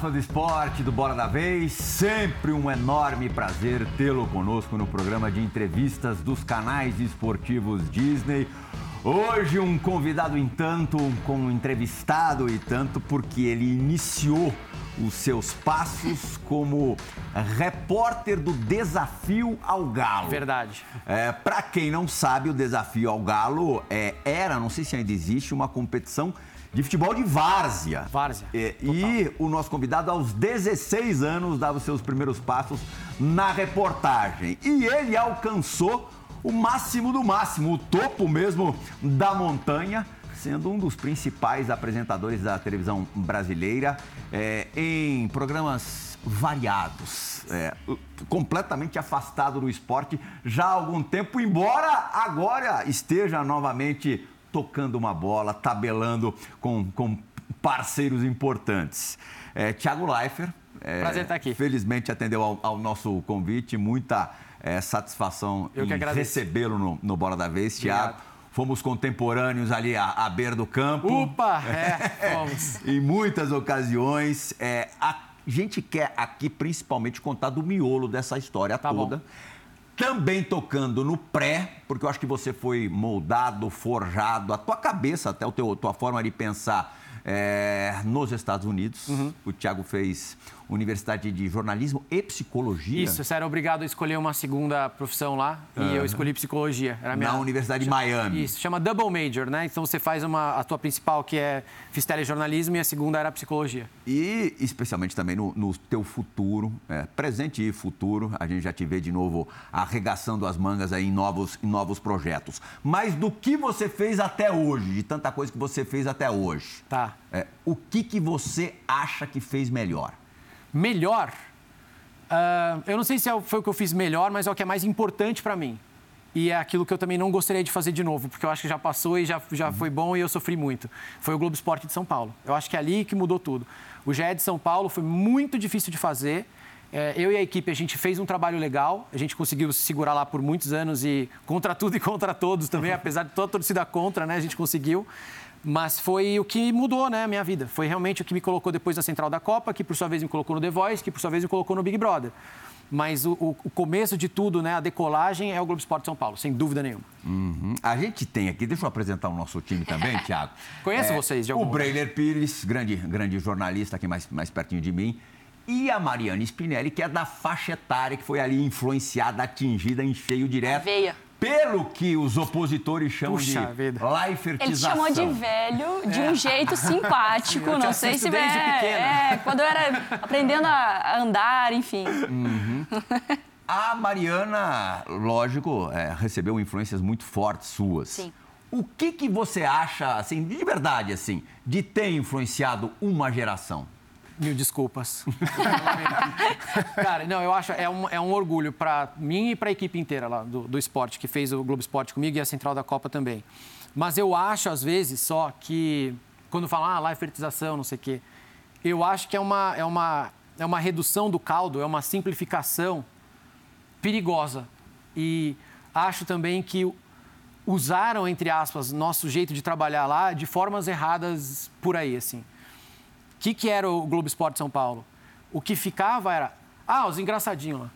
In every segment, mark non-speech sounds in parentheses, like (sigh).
Fã do esporte do Bora da Vez. Sempre um enorme prazer tê-lo conosco no programa de entrevistas dos canais esportivos Disney. Hoje um convidado em tanto, com um entrevistado e tanto, porque ele iniciou os seus passos como repórter do Desafio ao Galo. Verdade. É, Para quem não sabe, o Desafio ao Galo é, era, não sei se ainda existe, uma competição de futebol de várzea. Várzea. É, e o nosso convidado, aos 16 anos, dava os seus primeiros passos na reportagem. E ele alcançou o máximo do máximo, o topo mesmo da montanha, sendo um dos principais apresentadores da televisão brasileira é, em programas variados. é, completamente afastado do esporte já há algum tempo, embora agora esteja novamente tocando uma bola, tabelando com, com parceiros importantes. É, Tiago Leifert. é, Prazer estar aqui. Felizmente atendeu ao, ao nosso convite. Muita é, satisfação Eu em recebê-lo no, no Bola da Vez, Obrigado. Tiago. Fomos contemporâneos ali à, à beira do campo. Upa! (laughs) É, fomos. Em muitas ocasiões. É, a gente quer aqui principalmente contar do miolo dessa história Tá bom. Também tocando no pré, porque eu acho que você foi moldado, forjado, a tua cabeça, até a tua forma de pensar é, nos Estados Unidos. Uhum. O Tiago fez Universidade de Jornalismo e Psicologia Isso, você era obrigado a escolher uma segunda profissão lá e eu escolhi psicologia. Era minha... na Universidade de Miami. Isso, chama double major, né? Então você faz uma, a tua principal, que é fiz telejornalismo, e a segunda era psicologia. E especialmente também no, no teu futuro, é, presente e futuro, a gente já te vê de novo arregaçando as mangas aí em novos, em novos projetos. Mas do que você fez até hoje, de tanta coisa que você fez até hoje, Tá. É, o que, que você acha que fez melhor? Melhor, ah, eu não sei se é- foi o que eu fiz melhor, mas é o que é mais importante para mim. E é aquilo que eu também não gostaria de fazer de novo, porque eu acho que já passou e já, já foi bom e eu sofri muito. Foi o Globo Esporte de São Paulo. Eu acho que é ali que mudou tudo. O GE de São Paulo foi muito difícil de fazer. É, eu e a equipe, a gente fez um trabalho legal, a gente conseguiu se segurar lá por muitos anos e contra tudo e contra todos também, (laughs) apesar de toda a torcida contra, né? A gente conseguiu. Mas foi o que mudou, né, a minha vida. Foi realmente o que me colocou depois na Central da Copa, que por sua vez me colocou no The Voice, que por sua vez me colocou no Big Brother. Mas o, o- começo de tudo, né, a decolagem é o Globo Esporte São Paulo, sem dúvida nenhuma. Uhum. A gente tem aqui, deixa eu apresentar o nosso time também, (laughs) Tiago. Conheço vocês de algum O. Breiler Pires, grande, grande jornalista aqui mais, mais pertinho de mim. E a Mariana Spinelli, que é da faixa etária, que foi ali influenciada, atingida em cheio direto. veia. Pelo que os opositores chamam Puxa de vida. Ele chamou de velho de um jeito simpático. Não sei se desde é, pequena. é, quando eu era aprendendo a andar, enfim. A Mariana, lógico, é, recebeu influências muito fortes suas. Sim. O que, que você acha, assim, de verdade, assim, de ter influenciado uma geração? Mil desculpas. (laughs) Cara, não, eu acho é um, é um orgulho para mim e para a equipe inteira lá do, do esporte, que fez o Globo Esporte comigo e a Central da Copa também. Mas eu acho, às vezes, só que quando falam, ah, lá é fertilização, não sei o quê, eu acho que é uma, é, uma, é uma redução do caldo, é uma simplificação perigosa. E acho também que usaram, entre aspas, nosso jeito de trabalhar lá de formas erradas por aí, assim. O que, que era o Globo Esporte São Paulo? O que ficava era, ah, os engraçadinhos lá.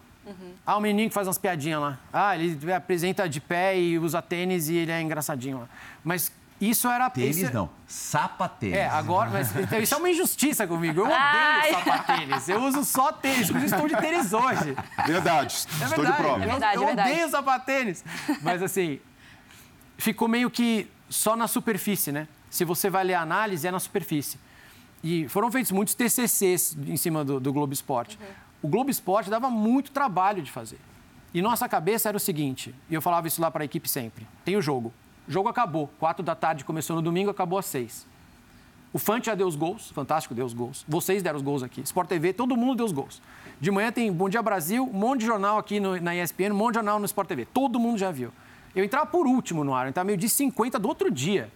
Ah, o menino que faz umas piadinhas lá. Ah, ele apresenta de pé e usa tênis e ele é engraçadinho lá. Mas isso era... Tênis isso- não, sapatênis. É, agora, mas então, isso é uma injustiça comigo. Eu odeio Ai. sapatênis. Eu uso só tênis, inclusive estou de tênis hoje. Verdade, É estou verdade, de prova. Eu, verdade, eu é verdade. odeio sapatênis. Mas assim, ficou meio que só na superfície, né? Se você vai ler a análise, é na superfície. E foram feitos muitos TCCs em cima do, do Globo Esporte. O Globo Esporte dava muito trabalho de fazer. E nossa cabeça era o seguinte, e eu falava isso lá para a equipe sempre: tem o jogo. O jogo acabou. Quatro da tarde começou no domingo, acabou às seis. O Fante já deu os gols, fantástico, deu os gols. Vocês deram os gols aqui. Sport TV, todo mundo deu os gols. De manhã tem Bom Dia Brasil, um monte de jornal aqui no- na ESPN, um monte de jornal no Sport TV. Todo mundo já viu. Eu entrava por último no ar, eu entrava meio de 50 do outro dia.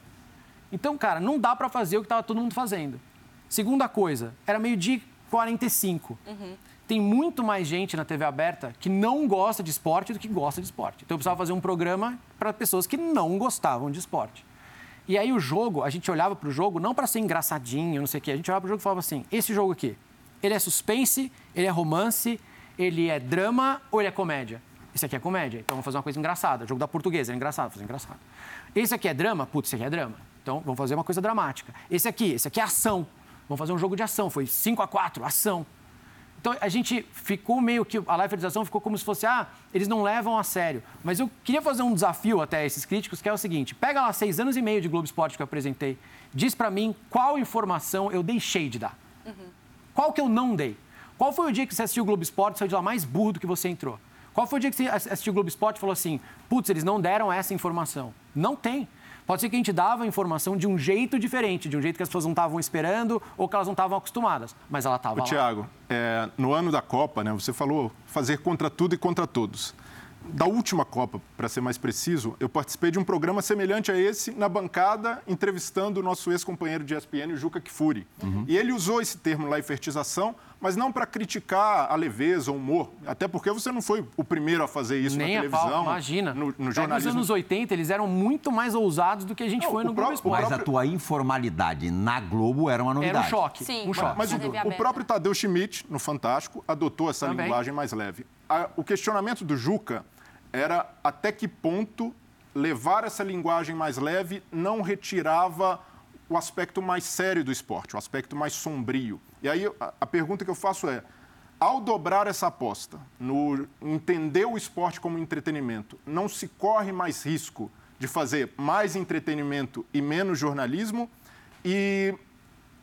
Então, cara, não dá para fazer o que estava todo mundo fazendo. Segunda coisa, era meio de 45. Tem muito mais gente na TV aberta que não gosta de esporte do que gosta de esporte. Então eu precisava fazer um programa para pessoas que não gostavam de esporte. E aí o jogo, a gente olhava para o jogo não para ser engraçadinho, não sei o quê. A gente olhava para o jogo e falava assim: esse jogo aqui, ele é suspense, ele é romance, ele é drama ou ele é comédia? Esse aqui é comédia, então vamos fazer uma coisa engraçada. O jogo da portuguesa é engraçado, fazer engraçado. Esse aqui é drama? Putz, esse aqui é drama. Então vamos fazer uma coisa dramática. Esse aqui, esse aqui é ação. Vamos fazer um jogo de ação. Foi 5 a 4 ação. Então a gente ficou meio que. A live ficou como se fosse, ah, eles não levam a sério. Mas eu queria fazer um desafio até esses críticos, que é o seguinte: pega lá seis anos e meio de Globo Esporte que eu apresentei, diz para mim qual informação eu deixei de dar. Uhum. Qual que eu não dei? Qual foi o dia que você assistiu o Globo Esporte e saiu de lá mais burro do que você entrou? Qual foi o dia que você assistiu o Globo Esporte e falou assim, putz, eles não deram essa informação? Não tem. Pode ser que a gente dava a informação de um jeito diferente, de um jeito que as pessoas não estavam esperando ou que elas não estavam acostumadas, mas ela estava lá. Tiago, é, no ano da Copa, né, você falou fazer contra tudo e contra todos. Da última Copa, para ser mais preciso, eu participei de um programa semelhante a esse, na bancada, entrevistando o nosso ex-companheiro de ESPN, o Juca Kifuri. Uhum. E ele usou esse termo lá, fertização, mas não para criticar a leveza, o humor. Até porque você não foi o primeiro a fazer isso Nem na televisão. Pau, imagina. No, no jornalismo. Nos anos 80, eles eram muito mais ousados do que a gente não, foi no Globo Esporte. Mas a tua informalidade na Globo era uma novidade. Era um choque. Sim, um choque. Mas, mas o, o, próprio Tadeu Schmidt, no Fantástico, adotou essa Também. linguagem mais leve. A, o questionamento do Juca era até que ponto levar essa linguagem mais leve não retirava o aspecto mais sério do esporte, o aspecto mais sombrio. E aí a, pergunta que eu faço é: ao dobrar essa aposta no entender o esporte como entretenimento, não se corre mais risco de fazer mais entretenimento e menos jornalismo e,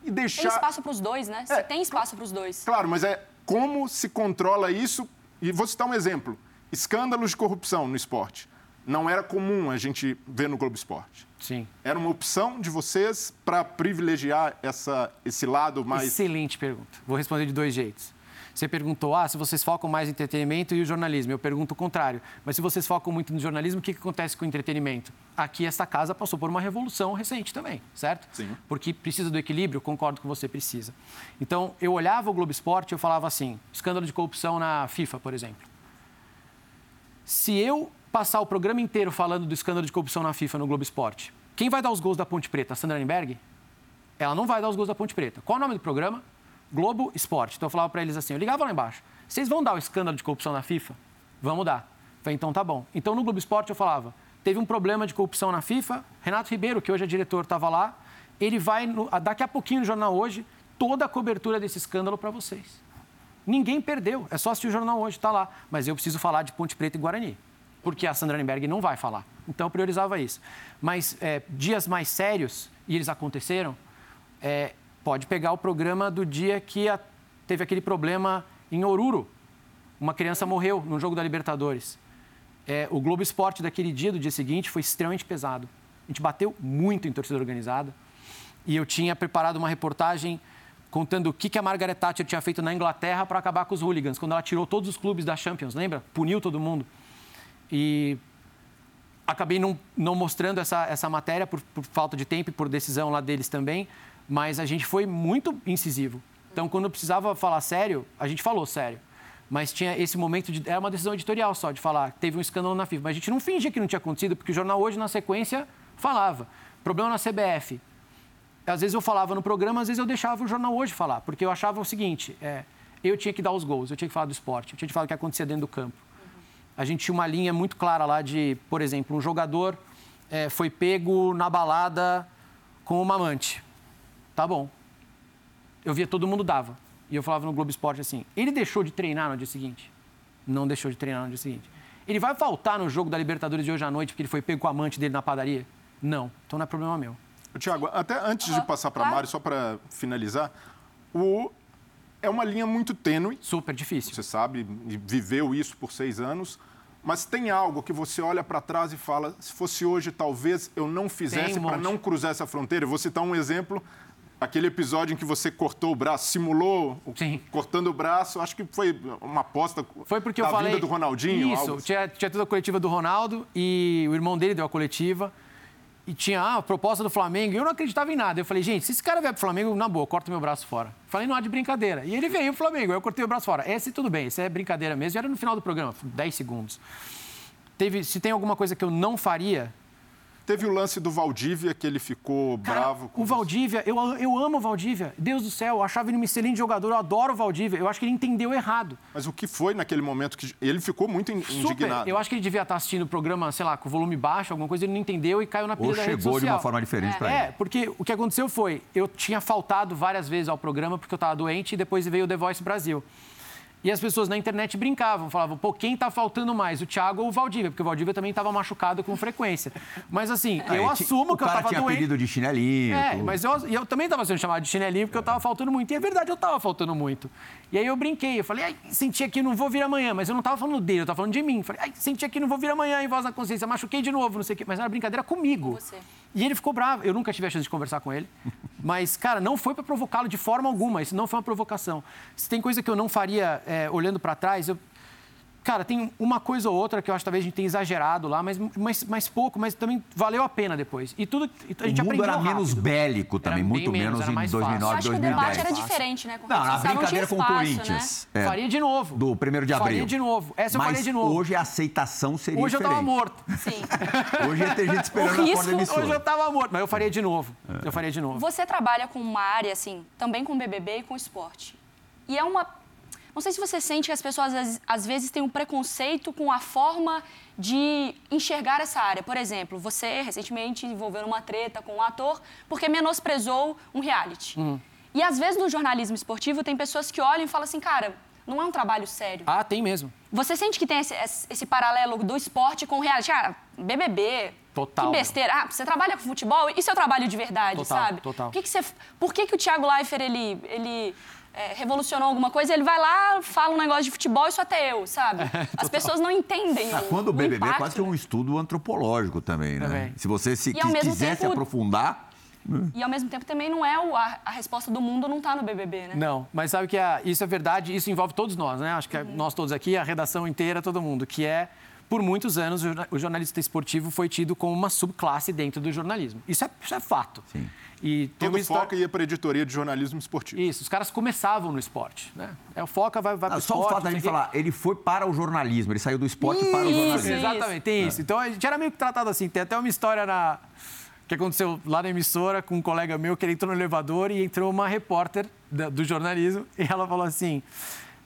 e deixar. Tem espaço para os dois, né? É, tem espaço para os dois. Claro, mas é como se controla isso. E vou citar um exemplo: escândalos de corrupção no esporte não era comum a gente ver no Globo Esporte. Sim. Era uma opção de vocês para privilegiar essa, esse lado mais. Excelente pergunta. Vou responder de dois jeitos. Você perguntou, ah, se vocês focam mais em entretenimento e o jornalismo. Eu pergunto o contrário. Mas se vocês focam muito no jornalismo, o que, que acontece com o entretenimento? Aqui, esta casa passou por uma revolução recente também, certo? Sim. Porque precisa do equilíbrio, concordo que você precisa. Então, eu olhava o Globo Esporte e eu falava assim, escândalo de corrupção na FIFA, por exemplo. Se eu passar o programa inteiro falando do escândalo de corrupção na FIFA no Globo Esporte, quem vai dar os gols da Ponte Preta? A Sandra Nenberg? Ela não vai dar os gols da Ponte Preta. Qual é o nome do programa? Globo Esporte. Então eu falava para eles assim, eu ligava lá embaixo. Vocês vão dar o escândalo de corrupção na FIFA? Vamos dar. falei, então tá bom. Então no Globo Esporte eu falava, teve um problema de corrupção na FIFA, Renato Ribeiro, que hoje é diretor, estava lá, ele vai, no, daqui a pouquinho no Jornal Hoje, toda a cobertura desse escândalo para vocês. Ninguém perdeu, é só assistir o Jornal Hoje, está lá. Mas eu preciso falar de Ponte Preta e Guarani porque a Sandra Nenberg não vai falar. Então, eu priorizava isso. Mas é, dias mais sérios, e eles aconteceram, é, pode pegar o programa do dia que a, teve aquele problema em Oruro. Uma criança morreu no jogo da Libertadores. É, o Globo Esporte daquele dia, do dia seguinte, foi extremamente pesado. A gente bateu muito em torcida organizada. E eu tinha preparado uma reportagem contando o que, que a Margaret Thatcher tinha feito na Inglaterra para acabar com os hooligans, quando ela tirou todos os clubes da Champions, lembra? Puniu todo mundo. E acabei não, não mostrando essa, essa matéria por, por falta de tempo e por decisão lá deles também, mas a gente foi muito incisivo. Então, quando precisava falar sério, a gente falou sério. Mas tinha esse momento de. Era uma decisão editorial só, de falar teve um escândalo na FIFA. Mas a gente não fingia que não tinha acontecido, porque o jornal hoje, na sequência, falava. Problema na CBF. Às vezes eu falava no programa, às vezes eu deixava o jornal hoje falar, porque eu achava o seguinte: é, eu tinha que dar os gols, eu tinha que falar do esporte, eu tinha que falar o que acontecia dentro do campo a gente tinha uma linha muito clara lá de, por exemplo, um jogador é, foi pego na balada com uma amante. Tá bom. Eu via todo mundo dava. E eu falava no Globo Esporte assim: ele deixou de treinar no dia seguinte? Não deixou de treinar no dia seguinte. Ele vai faltar no jogo da Libertadores de hoje à noite porque ele foi pego com a amante dele na padaria? Não. Então não é problema meu. Tiago, até antes de passar para a Mário, só para finalizar, o é uma linha muito tênue. Super difícil. Você sabe, viveu isso por seis anos. Mas tem algo que você olha para trás e fala: se fosse hoje, talvez eu não fizesse um para não cruzar essa fronteira. Eu vou citar um exemplo aquele episódio em que você cortou o braço, simulou Sim. cortando o braço, acho que foi uma aposta foi porque da eu falei, do Ronaldinho. Isso, algo... tinha, tinha toda a coletiva do Ronaldo e o irmão dele deu a coletiva e tinha ah, a proposta do Flamengo, e eu não acreditava em nada. Eu falei, gente, se esse cara vier pro Flamengo, na boa, corta meu braço fora. Falei, não há de brincadeira. E ele veio pro Flamengo, eu cortei o braço fora. Esse tudo bem, esse é brincadeira mesmo. Já era no final do programa, 10 segundos. Teve, se tem alguma coisa que eu não faria, Teve o lance do Valdívia, que ele ficou Cara, bravo com O Valdívia, eu, eu amo o Valdívia. Deus do céu, eu achava ele um excelente jogador, eu adoro o Valdívia. Eu acho que ele entendeu errado. Mas o que foi naquele momento que ele ficou muito in- Super. indignado? Eu acho que ele devia estar assistindo o programa, sei lá, com volume baixo, alguma coisa, ele não entendeu e caiu na pilha Ou da rede chegou de social. uma forma diferente para ele. É, porque o que aconteceu foi, eu tinha faltado várias vezes ao programa porque eu estava doente e depois veio o The Voice Brasil. E as pessoas na internet brincavam, falavam, pô, quem tá faltando mais, o Thiago ou o Valdívia? Porque o Valdívia também estava machucado com frequência. Mas assim, eu Aí, ti- assumo que eu estava tinha doente. pedido de chinelinho. É, tudo. mas eu, eu também estava sendo chamado de chinelinho porque eu estava faltando muito. E é verdade, eu estava faltando muito. E aí eu brinquei, eu falei, ai, senti aqui, não vou vir amanhã. Mas eu não estava falando dele, eu estava falando de mim. Falei, ai, senti aqui, não vou vir amanhã, em voz na consciência, machuquei de novo, não sei o quê. Mas era brincadeira comigo. você. E ele ficou bravo. Eu nunca tive a chance de conversar com ele. (laughs) Mas, cara, não foi para provocá-lo de forma alguma. Isso não foi uma provocação. Se tem coisa que eu não faria é, olhando para trás, eu. Cara, tem uma coisa ou outra que eu acho que talvez a gente tenha exagerado lá, mas, mas, mas pouco, mas também valeu a pena depois. E tudo a gente o mundo era menos rápido. bélico também, Era muito menos, menos, em mais fácil. 2009, Eu acho que o 2010. debate era diferente, né? Com Não, tinha brincadeira com o espaço, Corinthians. Né? É, Faria de novo. Do 1 de abril. Faria de novo. Essa eu Mas faria de novo. hoje a aceitação seria Hoje eu diferente. tava morto. Sim. (laughs) Hoje ia ter gente esperando O na porta risco- da emissora. Hoje eu tava morto. Mas eu faria de novo. É. Eu faria de novo. Você trabalha com uma área, assim, também com BBB e com esporte. E é uma. Não sei se você sente que as pessoas, às, às vezes, têm um preconceito com a forma de enxergar essa área. Por exemplo, você recentemente envolveu numa treta com um ator porque menosprezou um reality. Hum. E às vezes no jornalismo esportivo tem pessoas que olham e falam assim, cara, não é um trabalho sério. Ah, tem mesmo. Você sente que tem esse, esse- paralelo do esporte com o reality? Cara, BBB. Total, Que besteira. Ah, você trabalha com futebol? Isso é o trabalho de verdade, Total, sabe? total. Por que, que, você, por que, que o Thiago Leifert, ele, ele é, revolucionou alguma coisa? Ele vai lá, fala um negócio de futebol, isso até eu, sabe? (laughs) As pessoas não entendem Ah, o, Quando o BBB é impacto, quase que um estudo antropológico também, né? Também. Se você se E ao quis- mesmo quisesse tempo- aprofundar, E ao mesmo tempo também não é o, a, a resposta do mundo não tá no BBB, né? Não, mas sabe que a- isso é verdade, isso envolve todos nós, né? Acho que é nós todos aqui, a redação inteira, todo mundo, que é, por muitos anos, o o jornalista esportivo foi tido como uma subclasse dentro do jornalismo. Isso é, isso é fato. Sim. E tem Todo história- foco ia para a editoria de jornalismo esportivo. Isso, os caras começavam no esporte, né? É, o Foca vai, vai Ah, pro só esporte, o fato da gente o quê. falar, ele foi para o jornalismo, ele saiu do esporte para o Isso, jornalismo. isso. Exatamente, tem isso. Então a gente era meio que tratado assim. Tem até uma história na... que aconteceu lá na emissora com um colega meu que ele entrou no elevador e entrou uma repórter da- do jornalismo e ela falou assim: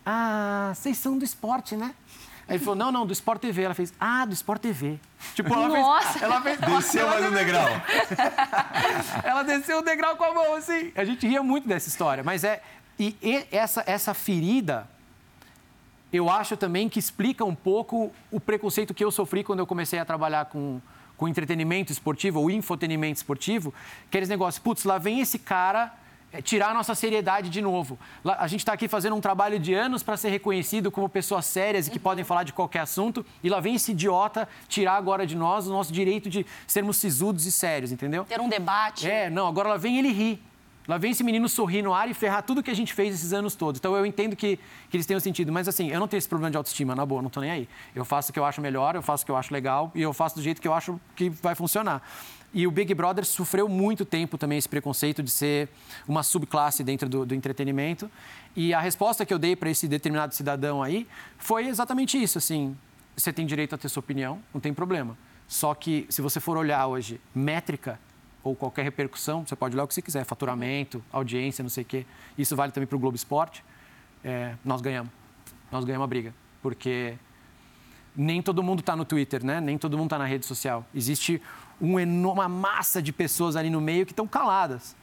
Ah, vocês são do esporte, né? Aí ele falou: Não, não, do Sport TV. Ela fez: Ah, do Sport TV. Tipo, ela Nossa! fez. Ela fez Desceu mais um degrau. (laughs) ela desceu o degrau com a mão, assim. A gente ria muito dessa história. Mas é. E, e essa, essa ferida, eu acho também que explica um pouco o preconceito que eu sofri quando eu comecei a trabalhar com, com entretenimento esportivo ou infotenimento esportivo. Aqueles negócios, putz, lá vem esse cara é, tirar a nossa seriedade de novo. A gente está aqui fazendo um trabalho de anos para ser reconhecido como pessoas sérias e que podem falar de qualquer assunto, e lá vem esse idiota tirar agora de nós o nosso direito de sermos sisudos e sérios, entendeu? Ter um debate. É, não, agora lá vem ele rir. Lá vem esse menino sorrir no ar e ferrar tudo que a gente fez esses anos todos. Então eu entendo que, que eles tenham sentido. Mas assim, eu não tenho esse problema de autoestima, na boa, não tô nem aí. Eu faço o que eu acho melhor, eu faço o que eu acho legal e eu faço do jeito que eu acho que vai funcionar. E o Big Brother sofreu muito tempo também esse preconceito de ser uma subclasse dentro do, do entretenimento. E a resposta que eu dei para esse determinado cidadão aí foi exatamente isso, assim, você tem direito a ter sua opinião, não tem problema. Só que se você for olhar hoje métrica ou qualquer repercussão, você pode olhar o que você quiser, faturamento, audiência, não sei o quê. Isso vale também para o Globo Esporte. É, nós ganhamos. Nós ganhamos a briga. Porque nem todo mundo está no Twitter, né? Nem todo mundo está na rede social. Existe uma massa de pessoas ali no meio que estão caladas.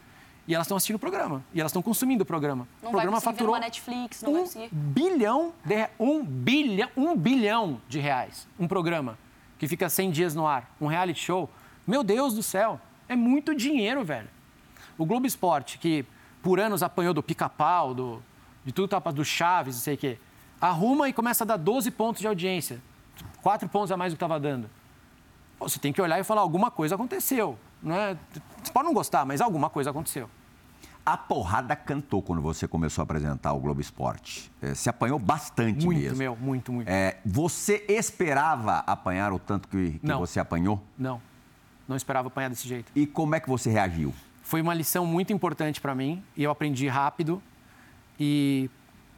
E elas estão assistindo o programa. E elas estão consumindo o programa. Não o vai programa faturou uma Netflix, não vai um conseguir. bilhão de um bilhão um bilhão de reais um programa que fica 100 dias no ar um reality show meu Deus do céu é muito dinheiro velho o Globo Esporte que por anos apanhou do Pica-Pau do de tudo tapa do Chaves não sei o quê arruma e começa a dar 12 pontos de audiência quatro pontos a mais do que estava dando você tem que olhar e falar alguma coisa aconteceu não é você pode não gostar mas alguma coisa aconteceu A porrada cantou quando você começou a apresentar o Globo Esporte. É, se apanhou bastante muito mesmo. meu muito muito É, você esperava apanhar o tanto que, que você apanhou? não não esperava apanhar desse jeito E como é que você reagiu? foi uma lição muito importante para mim e eu aprendi rápido e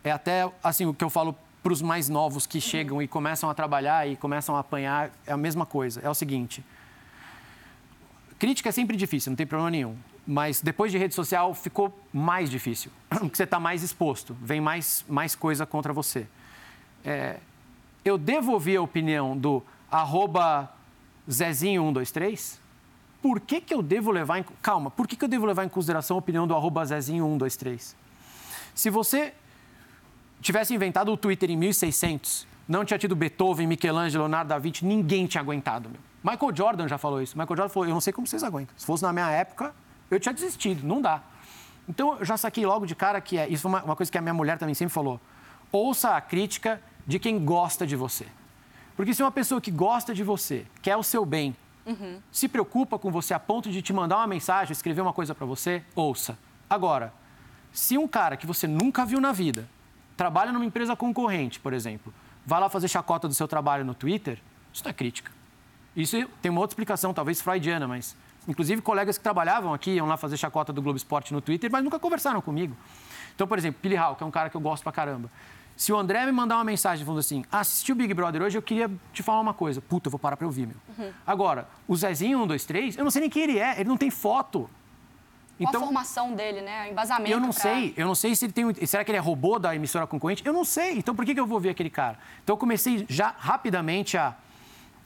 é até assim o que eu falo para os mais novos que chegam e começam a trabalhar e começam a apanhar é a mesma coisa é o seguinte crítica é sempre difícil, não tem problema nenhum. Mas depois de rede social ficou mais difícil, (clears throat) porque você está mais exposto, vem mais, mais coisa contra você. É, eu devolvi a opinião do arroba Zezinho123, por que, que eu devo levar em... Calma, por que, que eu devo levar em consideração a opinião do arroba Zezinho123? Se você tivesse inventado o Twitter em 1600, não tinha tido Beethoven, Michelangelo, Leonardo da Vinci, ninguém tinha aguentado. Meu. Michael Jordan já falou isso. Michael Jordan falou, eu não sei como vocês aguentam. Se fosse na minha época, eu tinha desistido, não dá. Então, eu já saquei logo de cara que é, isso foi uma, uma coisa que a minha mulher também sempre falou. Ouça a crítica de quem gosta de você. Porque se uma pessoa que gosta de você, quer o seu bem, uhum. se preocupa com você a ponto de te mandar uma mensagem, escrever uma coisa para você, ouça. Agora, se um cara que você nunca viu na vida, trabalha numa empresa concorrente, por exemplo, vai lá fazer chacota do seu trabalho no Twitter, isso não é crítica. Isso tem uma outra explicação, talvez freudiana, mas inclusive colegas que trabalhavam aqui iam lá fazer chacota do Globo Esporte no Twitter, mas nunca conversaram comigo. Então, por exemplo, Billy Hall, que é um cara que eu gosto pra caramba. Se o André me mandar uma mensagem falando assim, assisti o Big Brother hoje, eu queria te falar uma coisa. Puta, eu vou parar pra ouvir, meu. Uhum. Agora, o Zezinho 123, eu não sei nem quem ele é, ele não tem foto. Então, a formação dele, né? O embasamento. Eu não pra... sei, eu não sei se ele tem. Será que ele é robô da emissora concorrente? Eu não sei. Então por que, que eu vou ver aquele cara? Então eu comecei já rapidamente a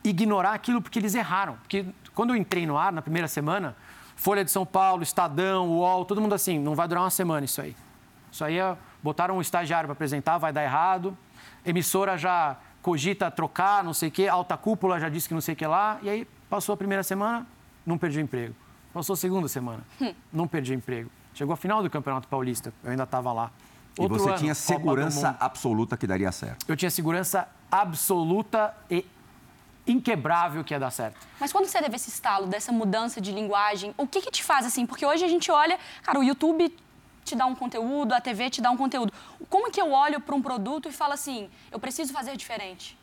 ignorar aquilo porque eles erraram. Porque quando eu entrei no ar, na primeira semana, Folha de São Paulo, Estadão, UOL, todo mundo assim, não vai durar uma semana isso aí. Isso aí é botaram um estagiário para apresentar, vai dar errado. Emissora já cogita trocar, não sei o quê, alta cúpula já disse que não sei o que lá. E aí passou a primeira semana, não perdi o emprego. Passou a segunda semana, hum. não perdi o emprego. Chegou a final do Campeonato Paulista, eu ainda estava lá. Outro e você ano, tinha segurança absoluta que daria certo? Eu tinha segurança absoluta e inquebrável que ia dar certo. Mas quando você teve esse estalo dessa mudança de linguagem, o que, que te faz assim? Porque hoje a gente olha, cara, o YouTube te dá um conteúdo, a TV te dá um conteúdo. Como que eu olho para um produto e falo assim, eu preciso fazer diferente?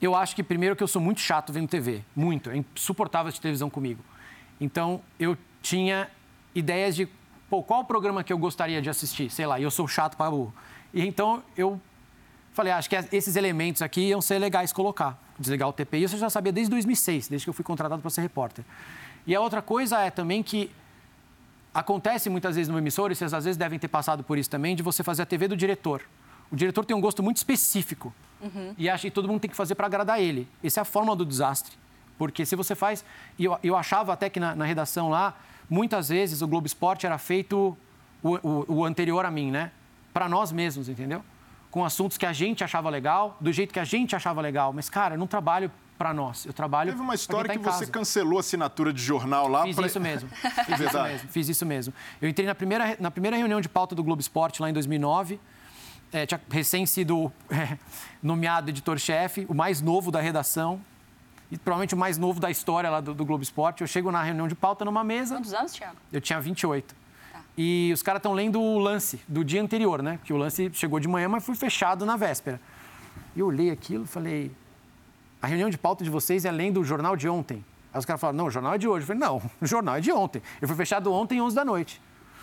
Eu acho que primeiro que eu sou muito chato vendo TV, muito, é insuportável de televisão comigo. Então eu tinha ideias de pô, qual programa que eu gostaria de assistir, sei lá, e eu sou chato para burro. E então eu falei, ah, acho que esses elementos aqui iam ser legais colocar. Desligar o TPI, isso eu já sabia desde 2006, desde que eu fui contratado para ser repórter. E a outra coisa é também que Acontece muitas vezes no emissor, e vocês às vezes devem ter passado por isso também, de você fazer a TV do diretor. O diretor tem um gosto muito específico uhum. e acha que todo mundo tem que fazer para agradar ele. Essa é a forma do desastre. Porque se você faz. E eu, eu achava até que na, na, redação lá, muitas vezes o Globo Esporte era feito o, o, o anterior a mim, né? Para nós mesmos, entendeu? Com assuntos que a gente achava legal, do jeito que a gente achava legal. Mas, cara, eu não trabalho para nós. Eu trabalho. Teve uma história tá que você cancelou a assinatura de jornal lá. Fiz pra... isso mesmo. (laughs) Fiz isso mesmo. Fiz isso mesmo. Eu entrei na primeira, na primeira reunião de pauta do Globo Esporte lá em 2009. É, tinha recém sido (laughs) é, nomeado editor-chefe, o mais novo da redação e provavelmente o mais novo da história lá do, do, Globo Esporte. Eu chego na reunião de pauta numa mesa. Quantos anos, Thiago? Eu tinha 28. Tá. E os caras estão lendo o lance do dia anterior, né? Que o lance chegou de manhã, mas foi fechado na véspera. E eu olhei aquilo e falei, a reunião de pauta de vocês é além do jornal de ontem. Aí os caras falaram, não, o jornal é de hoje. Eu falei, não, (laughs) o jornal é de ontem. Eu fui fechado ontem, 11 da noite.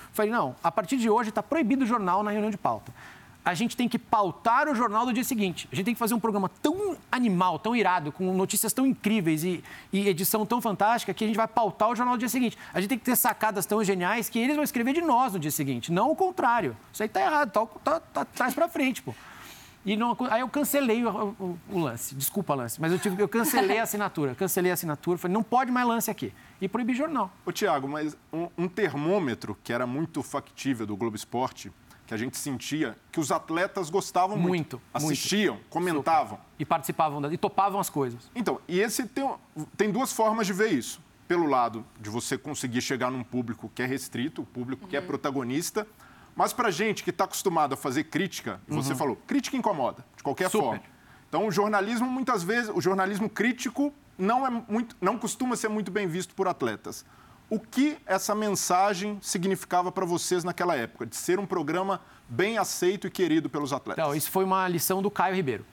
Eu falei, não, a partir de hoje está proibido o jornal na reunião de pauta. A gente tem que pautar o jornal do dia seguinte. A gente tem que fazer um programa tão animal, tão irado, com notícias tão incríveis e, e edição tão fantástica que a gente vai pautar o jornal do dia seguinte. A gente tem que ter sacadas tão geniais que eles vão escrever de nós no dia seguinte, não o contrário. Isso aí tá errado, tá, tá, tá traz para frente, pô. E não, aí eu cancelei o, o, o, lance. Desculpa, lance. Mas eu, tive, eu cancelei a (laughs) assinatura. Cancelei a assinatura. Falei, não pode mais lance aqui. E proibi jornal. Ô, Tiago, mas um, um, termômetro que era muito factível do Globo Esporte, que a gente sentia que os atletas gostavam muito. Muito. Assistiam, muito. comentavam. Super. E participavam, e topavam as coisas. Então, e esse tem, tem duas formas de ver isso. Pelo lado de você conseguir chegar num público que é restrito, o público uhum. que é uhum. protagonista mas para gente que está acostumado a fazer crítica, você uhum. falou, crítica incomoda, de qualquer Super. forma. Então, o jornalismo, muitas vezes, o jornalismo crítico não, é muito, não costuma ser muito bem visto por atletas. O que essa mensagem significava para vocês naquela época, de ser um programa bem aceito e querido pelos atletas? Não, isso foi uma lição do Caio Ribeiro.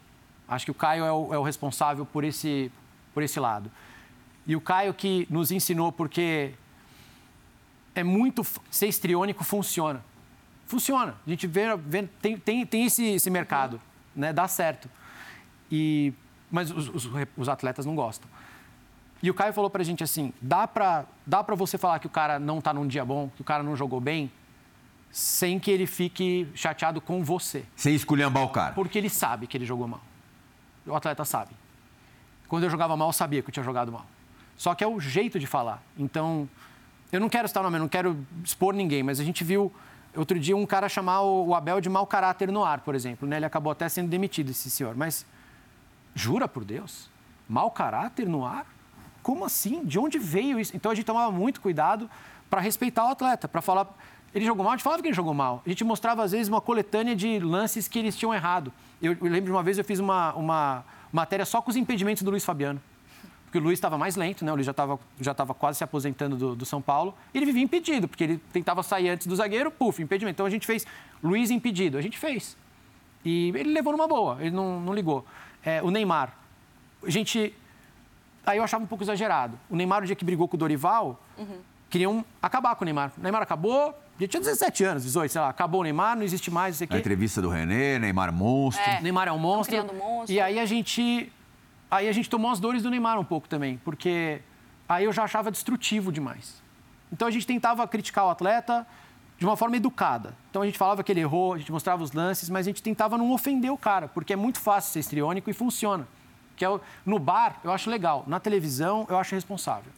Acho que o Caio é o, é o responsável por esse, por esse lado. E o Caio que nos ensinou, porque é muito. Ser estriônico funciona funciona. A gente vê, vê tem, tem, tem esse, esse mercado, né? dá certo. E, mas os, os, os, atletas não gostam. E o Caio falou pra gente assim: dá pra, dá pra você falar que o cara não tá num dia bom, que o cara não jogou bem, sem que ele fique chateado com você. Sem esculhambar o cara. Porque ele sabe que ele jogou mal. O atleta sabe. Quando eu jogava mal, eu sabia que eu tinha jogado mal. Só que é o jeito de falar. Então, eu não quero citar o nome, eu não quero expor ninguém, mas a gente viu outro dia um cara chamar o Abel de mau caráter no ar, por exemplo. Né? Ele acabou até sendo demitido, esse senhor. Mas, jura por Deus? Mau caráter no ar? Como assim? De onde veio isso? Então a gente tomava muito cuidado para respeitar o atleta, para falar. Ele jogou mal, a gente falava que ele jogou mal. A gente mostrava, às vezes, uma coletânea de lances que eles tinham errado. Eu, eu lembro de uma vez eu fiz uma, uma matéria só com os impedimentos do Luiz Fabiano. Porque o Luiz estava mais lento, né? O Luiz já estava já quase se aposentando do, do, São Paulo. Ele vivia impedido, porque ele tentava sair antes do zagueiro, puf, impedimento. Então a gente fez Luiz impedido. A gente fez. E ele levou numa boa, ele não, não ligou. É, o Neymar. A gente. Aí eu achava um pouco exagerado. O Neymar, o dia que brigou com o Dorival, uhum. queriam acabar com o Neymar. O Neymar acabou, ele tinha 17 anos, 18, sei lá. Acabou o Neymar, não existe mais, não sei o quê. A entrevista do René, Neymar monstro. É. Neymar é um monstro. monstro. E aí a gente... Aí a gente tomou as dores do Neymar um pouco também, porque aí eu já achava destrutivo demais. Então a gente tentava criticar o atleta de uma forma educada. Então a gente falava que ele errou, a gente mostrava os lances, mas a gente tentava não ofender o cara, porque é muito fácil ser estriônico e funciona. Que é, no bar, eu acho legal. Na televisão, eu acho responsável.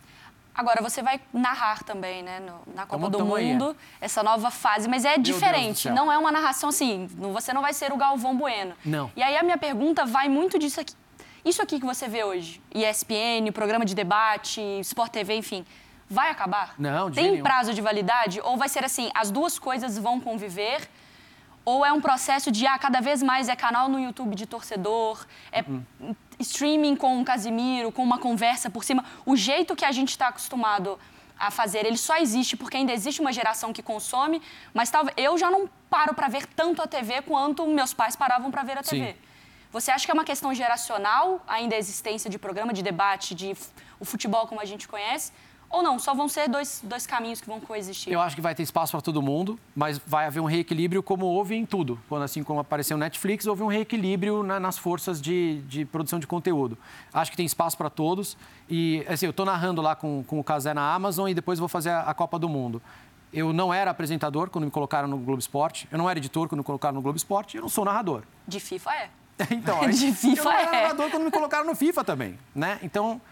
Agora, você vai narrar também, né, no, na Copa do Mundo, essa nova fase, mas é Meu diferente. Não é uma narração assim, você não vai ser o Galvão Bueno. Não. E aí a minha pergunta vai muito disso aqui. Isso aqui que você vê hoje, ESPN, programa de debate, Sport TV, enfim, vai acabar? Não, de Tem nenhum. prazo de validade? Ou vai ser assim, as duas coisas vão conviver? Ou é um processo de, ah, cada vez mais é canal no YouTube de torcedor, é uhum. streaming com o Casimiro, com uma conversa por cima. O jeito que a gente está acostumado a fazer, ele só existe porque ainda existe uma geração que consome, mas talvez eu já não paro para ver tanto a TV quanto meus pais paravam para ver a TV. Sim. Você acha que é uma questão geracional ainda a existência de programa de debate, de o futebol como a gente conhece? Ou não, só vão ser dois, dois caminhos que vão coexistir? Eu acho que vai ter espaço para todo mundo, mas vai haver um reequilíbrio como houve em tudo. Quando, assim como apareceu o Netflix, houve um reequilíbrio na, nas forças de, de, produção de conteúdo. Acho que tem espaço para todos. E, assim, eu estou narrando lá com, com o Casé na Amazon e depois vou fazer a, a Copa do Mundo. Eu não era apresentador quando me colocaram no Globo Esporte. Eu não era editor quando me colocaram no Globo Esporte. Eu não sou narrador. De FIFA é. (laughs) então, (laughs) de FIFA eu não era é. narrador quando me colocaram no FIFA também, né? Então,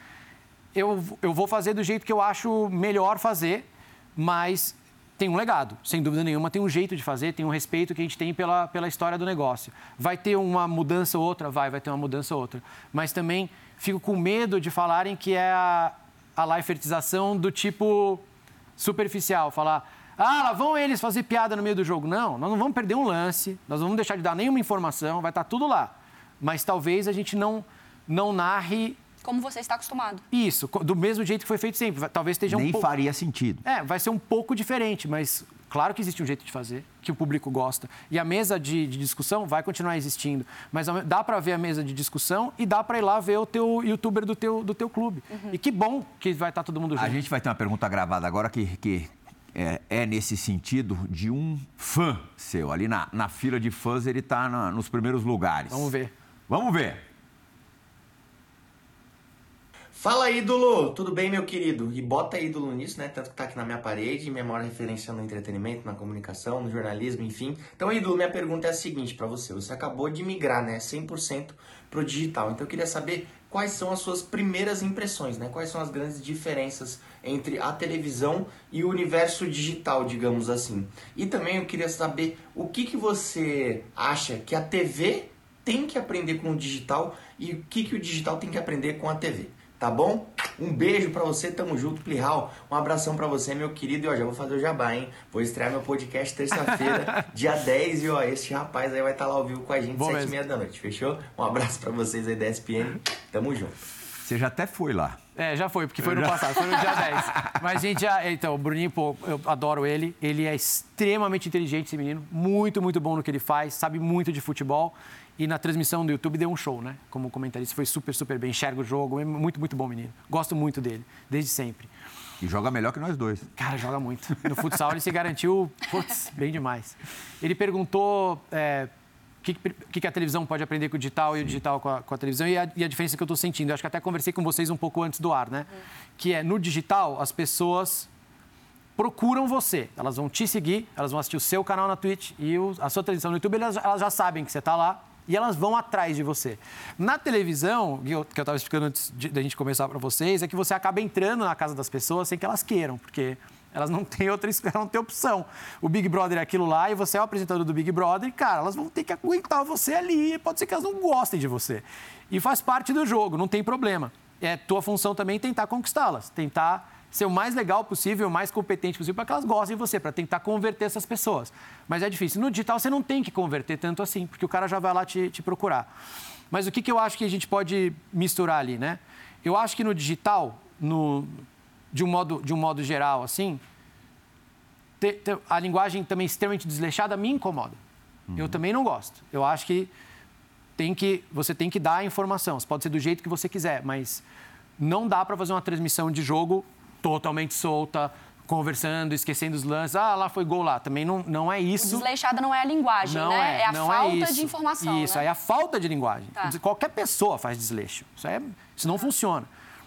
eu, eu vou fazer do jeito que eu acho melhor fazer, mas tem um legado, sem dúvida nenhuma, tem um jeito de fazer, tem um respeito que a gente tem pela, pela história do negócio. Vai ter uma mudança ou outra? Vai, vai ter uma mudança ou outra. Mas também fico com medo de falarem que é a, a lifertização do tipo superficial, falar, ah, lá vão eles fazer piada no meio do jogo. Não, nós não vamos perder um lance, nós não vamos deixar de dar nenhuma informação, vai estar tudo lá. Mas talvez a gente não, não narre como você está acostumado. Isso, do mesmo jeito que foi feito sempre. Talvez esteja Nem um pouco... faria sentido. É, vai ser um pouco diferente, mas claro que existe um jeito de fazer, que o público gosta. E a mesa de, de discussão vai continuar existindo. Mas dá para ver a mesa de discussão e dá para ir lá ver o teu youtuber do teu, do teu clube. Uhum. E que bom que vai estar todo mundo junto. A gente vai ter uma pergunta gravada agora que, que é, é, nesse sentido de um fã seu. Ali na, na fila de fãs ele está nos primeiros lugares. Vamos ver. Vamos ver. Fala ídolo, tudo bem meu querido? E bota ídolo nisso, né? Tanto que tá aqui na minha parede, minha maior referência no entretenimento, na comunicação, no jornalismo, enfim. Então ídolo, minha pergunta é a seguinte para você. Você acabou de migrar, né, 100% pro digital. Então eu queria saber quais são as suas primeiras impressões, né? Quais são as grandes diferenças entre a televisão e o universo digital, digamos assim. E também eu queria saber o que, que você acha que a TV tem que aprender com o digital e o que, que o digital tem que aprender com a TV tá bom? Um beijo para você, tamo junto, Plihal. Um abração para você, meu querido. E ó, já vou fazer o jabá, hein? Vou estrear meu podcast terça-feira, (laughs) dia 10. E ó, este rapaz aí vai estar tá lá ao vivo com a gente, Bom 7 e meia da noite, fechou? Um abraço para vocês aí da ESPN. Tamo junto. Você já até foi lá. É, já foi, porque foi no passado, foi no dia 10. Mas, gente, já, então, o Bruninho, pô, eu adoro ele. Ele é extremamente inteligente, esse menino. Muito, muito bom no que ele faz, sabe muito de futebol. E na transmissão do YouTube deu um show, né? Como comentarista, foi super, super bem. Enxerga o jogo, é muito, muito bom menino. Gosto muito dele, desde sempre. E joga melhor que nós dois. Cara, joga muito. No futsal ele se garantiu, putz, bem demais. Ele perguntou é, o que, que, a televisão pode aprender com o digital e o digital com a, com a televisão e a, e a, diferença que eu estou sentindo. Eu acho que até conversei com vocês um pouco antes do ar, né? Uhum. Que é no digital as pessoas procuram você. Elas vão te seguir, elas vão assistir o seu canal na Twitch e o, a sua televisão no YouTube, elas, elas já sabem que você está lá e elas vão atrás de você. Na televisão, que eu estava explicando antes da gente começar para vocês, é que você acaba entrando na casa das pessoas sem que elas queiram, porque elas não (laughs) têm outra não têm opção. O Big Brother é aquilo lá e você é o apresentador do Big Brother e, cara, elas vão ter que aguentar você ali. Pode ser que elas não gostem de você. E faz parte do jogo, não tem problema. É tua função também tentar conquistá-las, tentar ser o mais legal possível, o mais competente possível para que elas gostem de você, para tentar converter essas pessoas. Mas é difícil. No digital você não tem que converter tanto assim, porque o cara já vai lá te, te procurar. Mas o que, que eu acho que a gente pode misturar ali, né? Eu acho que no digital, no, de um modo, de um modo geral, assim, te, te, a linguagem também extremamente desleixada me incomoda. Uhum. Eu também não gosto. Eu acho que tem que você tem que dar a informação. Você pode ser do jeito que você quiser, mas não dá para fazer uma transmissão de jogo totalmente solta, conversando, esquecendo os lances. Ah, lá foi gol lá. Também não, não é isso. desleixada não é a linguagem, não né? É, é a é falta é de informação. Isso, né? é a falta de linguagem. Tá. Qualquer pessoa faz desleixo. Isso, é, isso não funciona.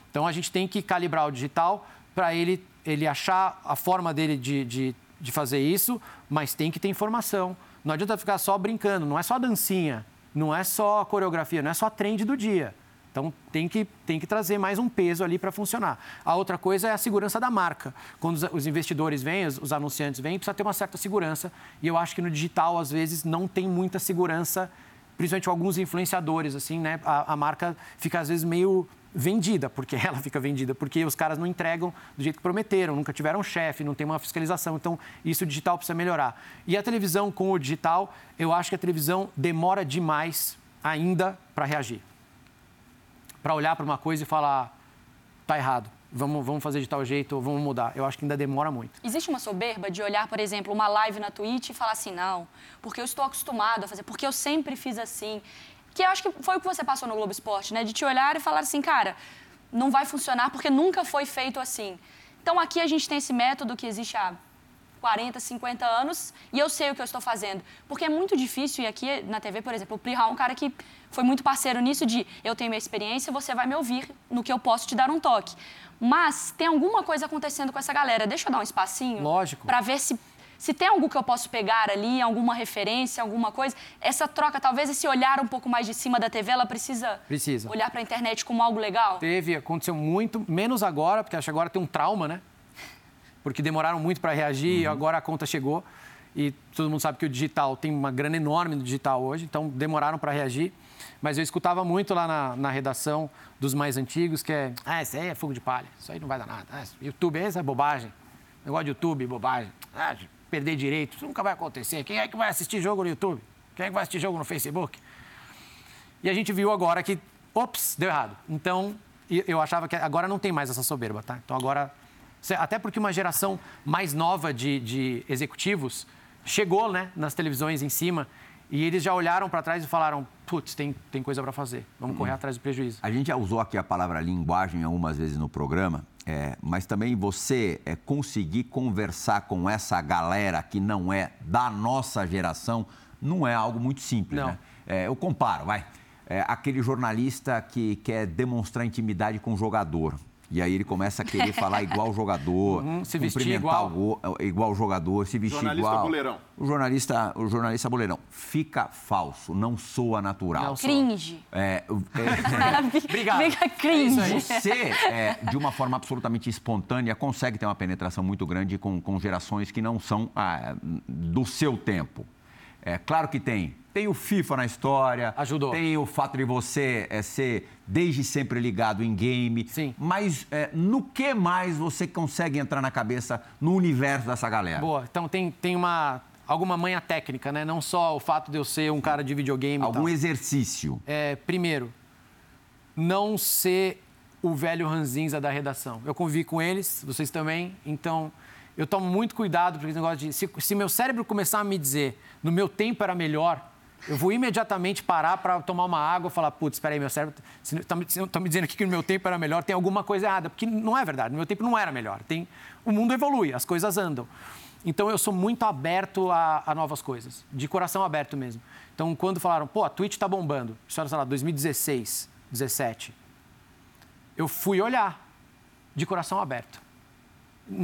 Então a gente tem que calibrar o digital para ele, ele achar a forma dele de, de, de fazer isso, mas tem que ter informação. Não adianta ficar só brincando, não é só dancinha, não é só coreografia, não é só trend do dia. Então, tem que, tem que trazer mais um peso ali para funcionar. A outra coisa é a segurança da marca. Quando os investidores vêm, os, anunciantes vêm, precisa ter uma certa segurança. E eu acho que no digital, às vezes, não tem muita segurança, principalmente alguns influenciadores, assim, né? A, a marca fica, às vezes, meio vendida, porque (laughs) ela fica vendida, porque os caras não entregam do jeito que prometeram, nunca tiveram chefe, não tem uma fiscalização. Então, isso o digital precisa melhorar. E a televisão com o digital, eu acho que a televisão demora demais ainda para reagir para olhar para uma coisa e falar, tá errado, vamos, vamos fazer de tal jeito, vamos mudar. Eu acho que ainda demora muito. Existe uma soberba de olhar, por exemplo, uma live na Twitch e falar assim, não, porque eu estou acostumado a fazer, porque eu sempre fiz assim. Que eu acho que foi o que você passou no Globo Esporte, né? De te olhar e falar assim, cara, não vai funcionar porque nunca foi feito assim. Então aqui a gente tem esse método que existe há 40, 50 anos e eu sei o que eu estou fazendo. Porque é muito difícil, e aqui na TV, por exemplo, o Prihal é um cara que foi muito parceiro nisso de eu tenho minha experiência, você vai me ouvir no que eu posso te dar um toque. Mas tem alguma coisa acontecendo com essa galera. Deixa eu dar um espacinho. Lógico. Para ver se se tem algo que eu posso pegar ali, alguma referência, alguma coisa, essa troca, talvez esse olhar um pouco mais de cima da TV, ela precisa, precisa. olhar para a internet como algo legal? Teve, aconteceu muito, menos agora, porque acho que agora tem um trauma, né? porque demoraram muito para reagir, uhum. agora a conta chegou. E todo mundo sabe que o digital tem uma grana enorme no digital hoje, então demoraram para reagir. Mas eu escutava muito lá na, na, redação dos mais antigos que é, ah, isso aí é fogo de palha, isso aí não vai dar nada. Ah, YouTube, essa é bobagem. Negócio de YouTube, bobagem. Ah, perder direito, isso nunca vai acontecer. Quem é que vai assistir jogo no YouTube? Quem é que vai assistir jogo no Facebook? E a gente viu agora que, ops, deu errado. Então, eu achava que agora não tem mais essa soberba, tá? Então agora até porque uma geração mais nova de, de executivos chegou né, nas televisões em cima e eles já olharam para trás e falaram: putz, tem, tem coisa para fazer, vamos correr hum. atrás do prejuízo. A gente já usou aqui a palavra linguagem algumas vezes no programa, é, mas também você é, conseguir conversar com essa galera que não é da nossa geração não é algo muito simples. Não. Né? É, eu comparo, vai. É, aquele jornalista que quer demonstrar intimidade com o jogador. E aí ele começa a querer falar (laughs) igual o jogador, uhum, se vestir igual. O, igual o jogador, se vestir jornalista igual. Boleirão. O jornalista, o jornalista boleirão. Fica falso, não soa natural. Não cringe. É, (laughs) é, Obrigado. Fica cringe. É Você, é, de uma forma absolutamente espontânea, consegue ter uma penetração muito grande com, com gerações que não são ah, do seu tempo. É claro que tem tem o FIFA na história. Ajudou. Tem o fato de você é, ser desde sempre ligado em game. Sim. Mas é, no que mais você consegue entrar na cabeça no universo dessa galera? Boa. Então tem, tem uma alguma manha técnica, né? Não só o fato de eu ser um cara de videogame. Algum exercício. É, primeiro, não ser o velho ranzinza da redação. Eu convivi com eles, vocês também, então eu tomo muito cuidado para esse negócio de. Se, se meu cérebro começar a me dizer no meu tempo era melhor, eu vou imediatamente parar para tomar uma água e falar, putz, espera aí, meu cérebro, estão tá me dizendo aqui que no meu tempo era melhor, tem alguma coisa errada, porque não é verdade, no meu tempo não era melhor. Tem, o mundo evolui, as coisas andam. Então eu sou muito aberto a, a, novas coisas, de coração aberto mesmo. Então quando falaram, pô, a Twitch tá bombando, isso era, sei lá, 2016, 17, eu fui olhar de coração aberto.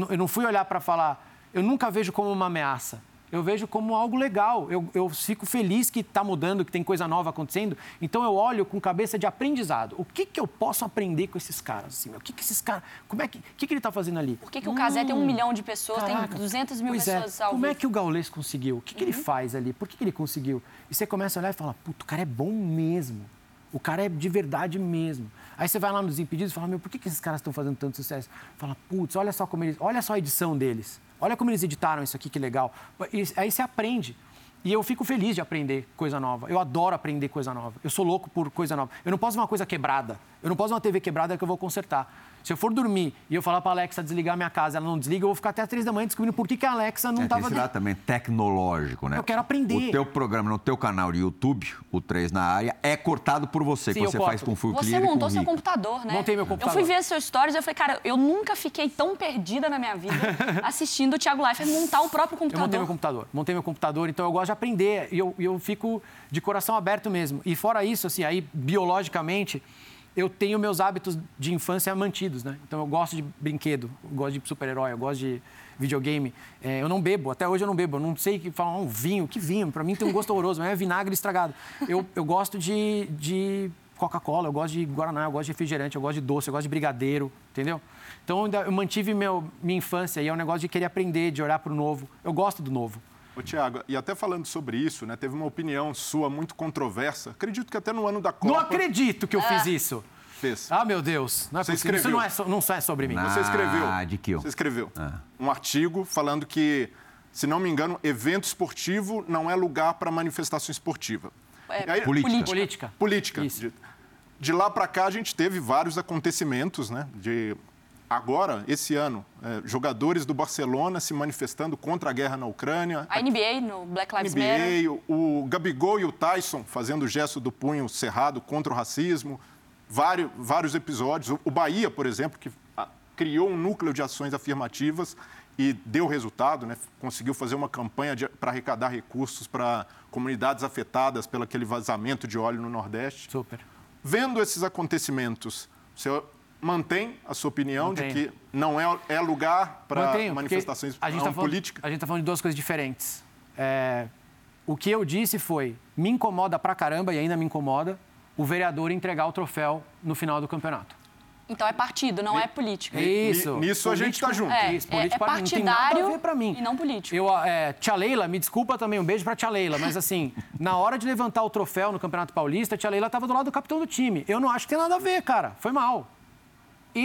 Eu não fui olhar para falar, eu nunca vejo como uma ameaça eu vejo como algo legal. Eu, eu fico feliz que está mudando, que tem coisa nova acontecendo. Então eu olho com cabeça de aprendizado. O que, que eu posso aprender com esses caras? Assim, o que, que esses caras. Como é que. O que, que ele está fazendo ali? Por que, que o Casé hum, tem um hum, milhão de pessoas, caraca, tem 200 mil é. pessoas é. Como é que o Gaules conseguiu? O que, que uhum. ele faz ali? Por que, que ele conseguiu? E você começa a olhar e fala, puto, o cara é bom mesmo. O cara é de verdade mesmo. Aí você vai lá nos impedidos e fala, meu, por que, que esses caras estão fazendo tanto sucesso? Fala, putz, olha só como eles. Olha só a edição deles. Olha como eles editaram isso aqui, que legal. E aí você aprende. E eu fico feliz de aprender coisa nova. Eu adoro aprender coisa nova. Eu sou louco por coisa nova. Eu não posso uma coisa quebrada. Eu não posso uma TV quebrada que eu vou consertar. Se eu for dormir e eu falar para a Alexa desligar minha casa, ela não desliga, eu vou ficar até as três da manhã descobrindo por que, que a Alexa não estava... É, esse também tecnológico, né? Eu quero aprender. O teu programa no teu canal de YouTube, o 3 na área, é cortado por você, Sim, que você faz com full Você montou seu computador, né? Montei meu computador. Eu fui ver seus stories e eu falei, cara, eu nunca fiquei tão perdida na minha vida (laughs) assistindo o Thiago Leifert montar o próprio computador. Eu montei meu computador. Montei meu computador, então eu gosto de aprender e eu, eu fico de coração aberto mesmo. E fora isso, assim, aí biologicamente eu tenho meus hábitos de infância mantidos, né? Então eu gosto de brinquedo, eu gosto de super-herói, eu gosto de videogame. É, eu não bebo, até hoje eu não bebo. Eu não sei que falar um vinho, que vinho? Para mim tem um gosto horroroso, mas é vinagre estragado. Eu, eu gosto de, de Coca-Cola, eu gosto de Guaraná, eu gosto de refrigerante, eu gosto de doce, eu gosto de brigadeiro, entendeu? Então eu mantive meu, minha infância e é um negócio de querer aprender, de olhar para o novo. Eu gosto do novo. Ô, Tiago, e até falando sobre isso, né, teve uma opinião sua muito controversa. Acredito que até no ano da Copa. Não acredito que eu fiz ah. isso. Fez. Ah, meu Deus. Não é Você escreveu. Isso não é, so, não é sobre mim. Você escreveu. Ah, de que eu? Você escreveu ah. um artigo falando que, se não me engano, evento esportivo não é lugar para manifestação esportiva. É, aí, política. Política. Política. De, de, lá para cá, a gente teve vários acontecimentos, né? De agora, esse ano, é, jogadores do Barcelona se manifestando contra a guerra na Ucrânia. A NBA no Black Lives NBA, Matter. O, o Gabigol e o Tyson fazendo o gesto do punho cerrado contra o racismo. Vários, vários episódios. O Bahia, por exemplo, que ah, criou um núcleo de ações afirmativas e deu resultado, né? conseguiu fazer uma campanha para arrecadar recursos para comunidades afetadas pelo aquele vazamento de óleo no Nordeste. Super. Vendo esses acontecimentos, você mantém a sua opinião Mantenho. de que não é, é lugar para manifestações a gente tá falando, políticas? A gente está falando de duas coisas diferentes. É, o que eu disse foi, me incomoda pra caramba e ainda me incomoda o vereador entregar o troféu no final do campeonato. Então é partido, não é política. Isso. Nisso a gente está junto. É, Isso, é, é partidário para mim. e não político. Eu, é, tia Leila, me desculpa também, um beijo para tia Leila, mas assim, (laughs) na hora de levantar o troféu no Campeonato Paulista, a tia Leila estava do lado do capitão do time. Eu não acho que tem nada a ver, cara. Foi mal.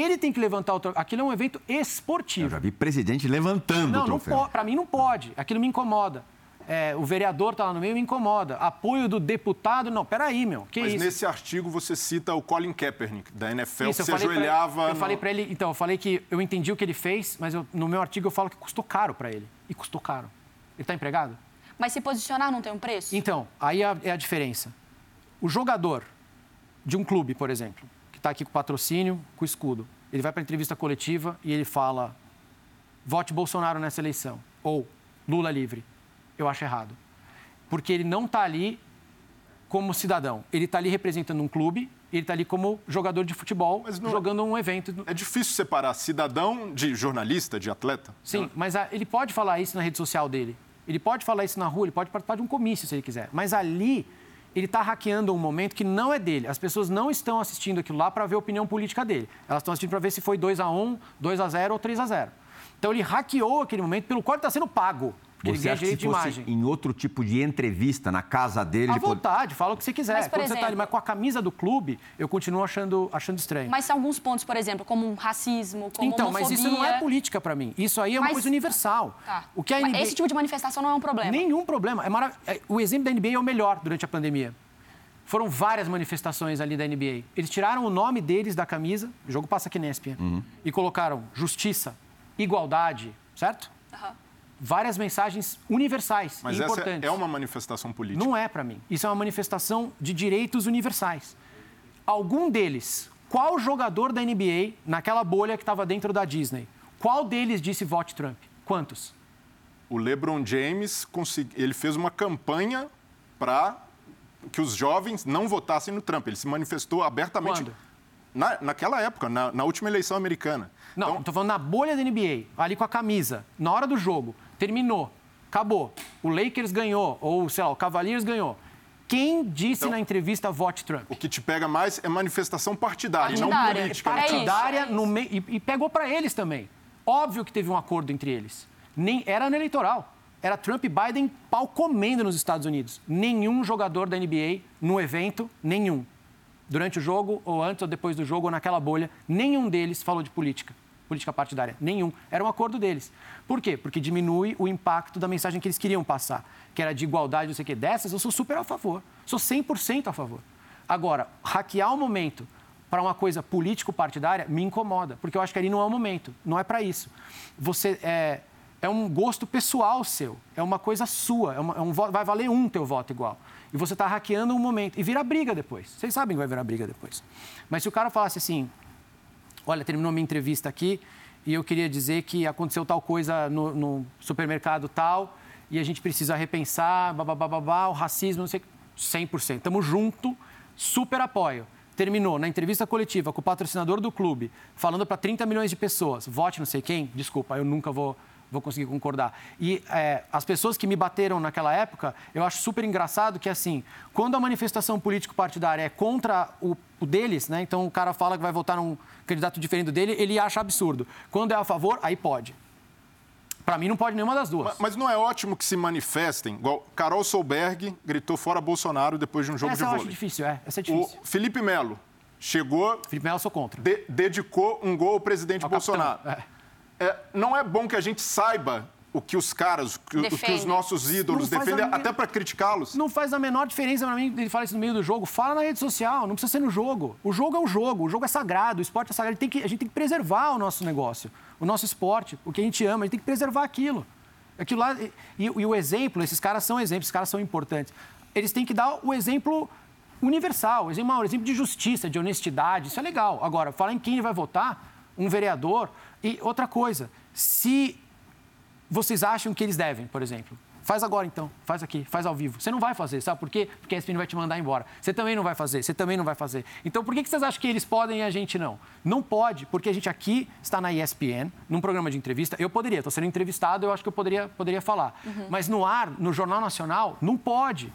Ele tem que levantar o troféu. Aquilo é um evento esportivo. Eu já vi presidente levantando não, o troféu. Não, para mim não pode. Aquilo me incomoda. É, o vereador está lá no meio me incomoda. Apoio do deputado, não, peraí, meu, que Mas isso? nesse artigo você cita o Colin Kaepernick, da NFL, isso, que se ajoelhava... Ele, eu no... falei para ele, então, eu falei que eu entendi o que ele fez, mas eu, no meu artigo eu falo que custou caro para ele. E custou caro. Ele está empregado? Mas se posicionar não tem um preço? Então, aí é a, é a diferença. O jogador de um clube, por exemplo, está aqui com patrocínio, com escudo, ele vai para a entrevista coletiva e ele fala: vote Bolsonaro nessa eleição. Ou Lula livre. Eu acho errado. Porque ele não está ali como cidadão. Ele está ali representando um clube, ele está ali como jogador de futebol, não, jogando um evento. É difícil separar cidadão de jornalista, de atleta? Sim, mas a, ele pode falar isso na rede social dele. Ele pode falar isso na rua, ele pode participar de um comício se ele quiser. Mas ali ele está hackeando um momento que não é dele. As pessoas não estão assistindo aquilo lá para ver a opinião política dele. Elas estão assistindo para ver se foi 2 a 1 2 a 0 ou 3 a 0 Então ele hackeou aquele momento pelo qual ele está sendo pago. Porque você acha que se fosse em outro tipo de entrevista, na casa dele... À vontade, pode... fala o que você quiser. Mas, Quando exemplo... você tá ali, mas com a camisa do clube, eu continuo achando, achando estranho. Mas são alguns pontos, por exemplo, como um racismo, como Então, homofobia... mas isso não é política para mim. Isso aí é uma mas... coisa universal. Tá. O que a NBA... Esse tipo de manifestação não é um problema? Nenhum problema. É marav... É, o exemplo da NBA é o melhor durante a pandemia. Foram várias manifestações ali da NBA. Eles tiraram o nome deles da camisa, o jogo passa aqui na ESPN, uhum. e colocaram justiça, igualdade, certo? Uhum. Várias mensagens universais Mas e importantes. Essa é uma manifestação política. Não é para mim. Isso é uma manifestação de direitos universais. Algum deles, qual jogador da NBA, naquela bolha que estava dentro da Disney, qual deles disse vote Trump? Quantos? O LeBron James consegui... ele fez uma campanha para que os jovens não votassem no Trump. Ele se manifestou abertamente. Quando? Na, naquela época, na, na última eleição americana. Não, Então, tô falando na bolha da NBA, ali com a camisa, na hora do jogo, terminou, acabou. O Lakers ganhou, ou sei lá, o Cavaliers ganhou. Quem disse Então- na entrevista vote Trump? o que te pega mais é manifestação partidária, não Partidária. política. né? É partidária é no meio e, e pegou para eles também. Óbvio que teve um acordo entre eles. Nem era ano eleitoral. Era Trump e Biden pau comendo nos Estados Unidos. Nenhum jogador da NBA no evento, nenhum. Durante o jogo, ou antes ou depois do jogo, ou naquela bolha, nenhum deles falou de política, política partidária. Nenhum. Era um acordo deles. Por quê? Porque diminui o impacto da mensagem que eles queriam passar, que era de igualdade, não sei o quê. Dessas, eu sou super a favor. Sou 100% a favor. Agora, hackear o momento para uma coisa político-partidária me incomoda, porque eu acho que ali não é o momento, não é para isso. Você é, é um gosto pessoal seu, é uma coisa sua, é uma- é um vai valer um teu voto igual. E você está hackeando um momento e vira briga depois. Vocês sabem que vai virar briga depois. Mas se o cara falasse assim, olha, terminou minha entrevista aqui e eu queria dizer que aconteceu tal coisa no, no supermercado tal e a gente precisa repensar, babá, o racismo, não sei, 100%. Estamos junto, super apoio. Terminou na entrevista coletiva com o patrocinador do clube, falando para 30 milhões de pessoas, vote não sei quem, desculpa, eu nunca vou, vou conseguir concordar. E é, as pessoas que me bateram naquela época, eu acho super engraçado que, assim, quando a manifestação político-partidária é contra o, o deles, né? Então o cara fala que vai votar num candidato diferente dele, ele acha absurdo. Quando é a favor, aí pode. Para mim, não pode nenhuma das duas. Ma- Mas não é ótimo que se manifestem, igual Carol Solberg gritou fora Bolsonaro depois de um jogo Essa de eu acho vôlei. difícil, é. Essa é O difícil. Felipe Melo chegou, Felipe Melo, sou contra. de- dedicou um gol ao presidente Ao Bolsonaro. capitão, É, não é bom que a gente saiba o que os caras, o que, o que os nossos ídolos Não defendem, a até para criticá-los. Não faz a menor diferença para mim ele fala isso no meio do jogo. Fala na rede social, não precisa ser no jogo. O jogo é o jogo, o jogo é sagrado, o esporte é sagrado. Tem que, a gente tem que preservar o nosso negócio, o nosso esporte, o que a gente ama, a gente tem que preservar aquilo. Aquilo lá, e, e o exemplo, esses caras são exemplos, esses caras são importantes. Eles têm que dar o exemplo universal, o exemplo, o exemplo de justiça, de honestidade, isso é legal. Agora, falar em quem vai votar, um vereador. E outra coisa, se vocês acham que eles devem, por exemplo. Faz agora então, faz aqui, faz ao vivo. Você não vai fazer, sabe por quê? Porque a ESPN vai te mandar embora. Você também não vai fazer, você também não vai fazer. Então por que vocês acham que eles podem e a gente não? Não pode, porque a gente aqui está na ESPN, num programa de entrevista. Eu poderia, estou sendo entrevistado, eu acho que eu poderia, poderia falar. Mas no ar, no Jornal Nacional, não pode.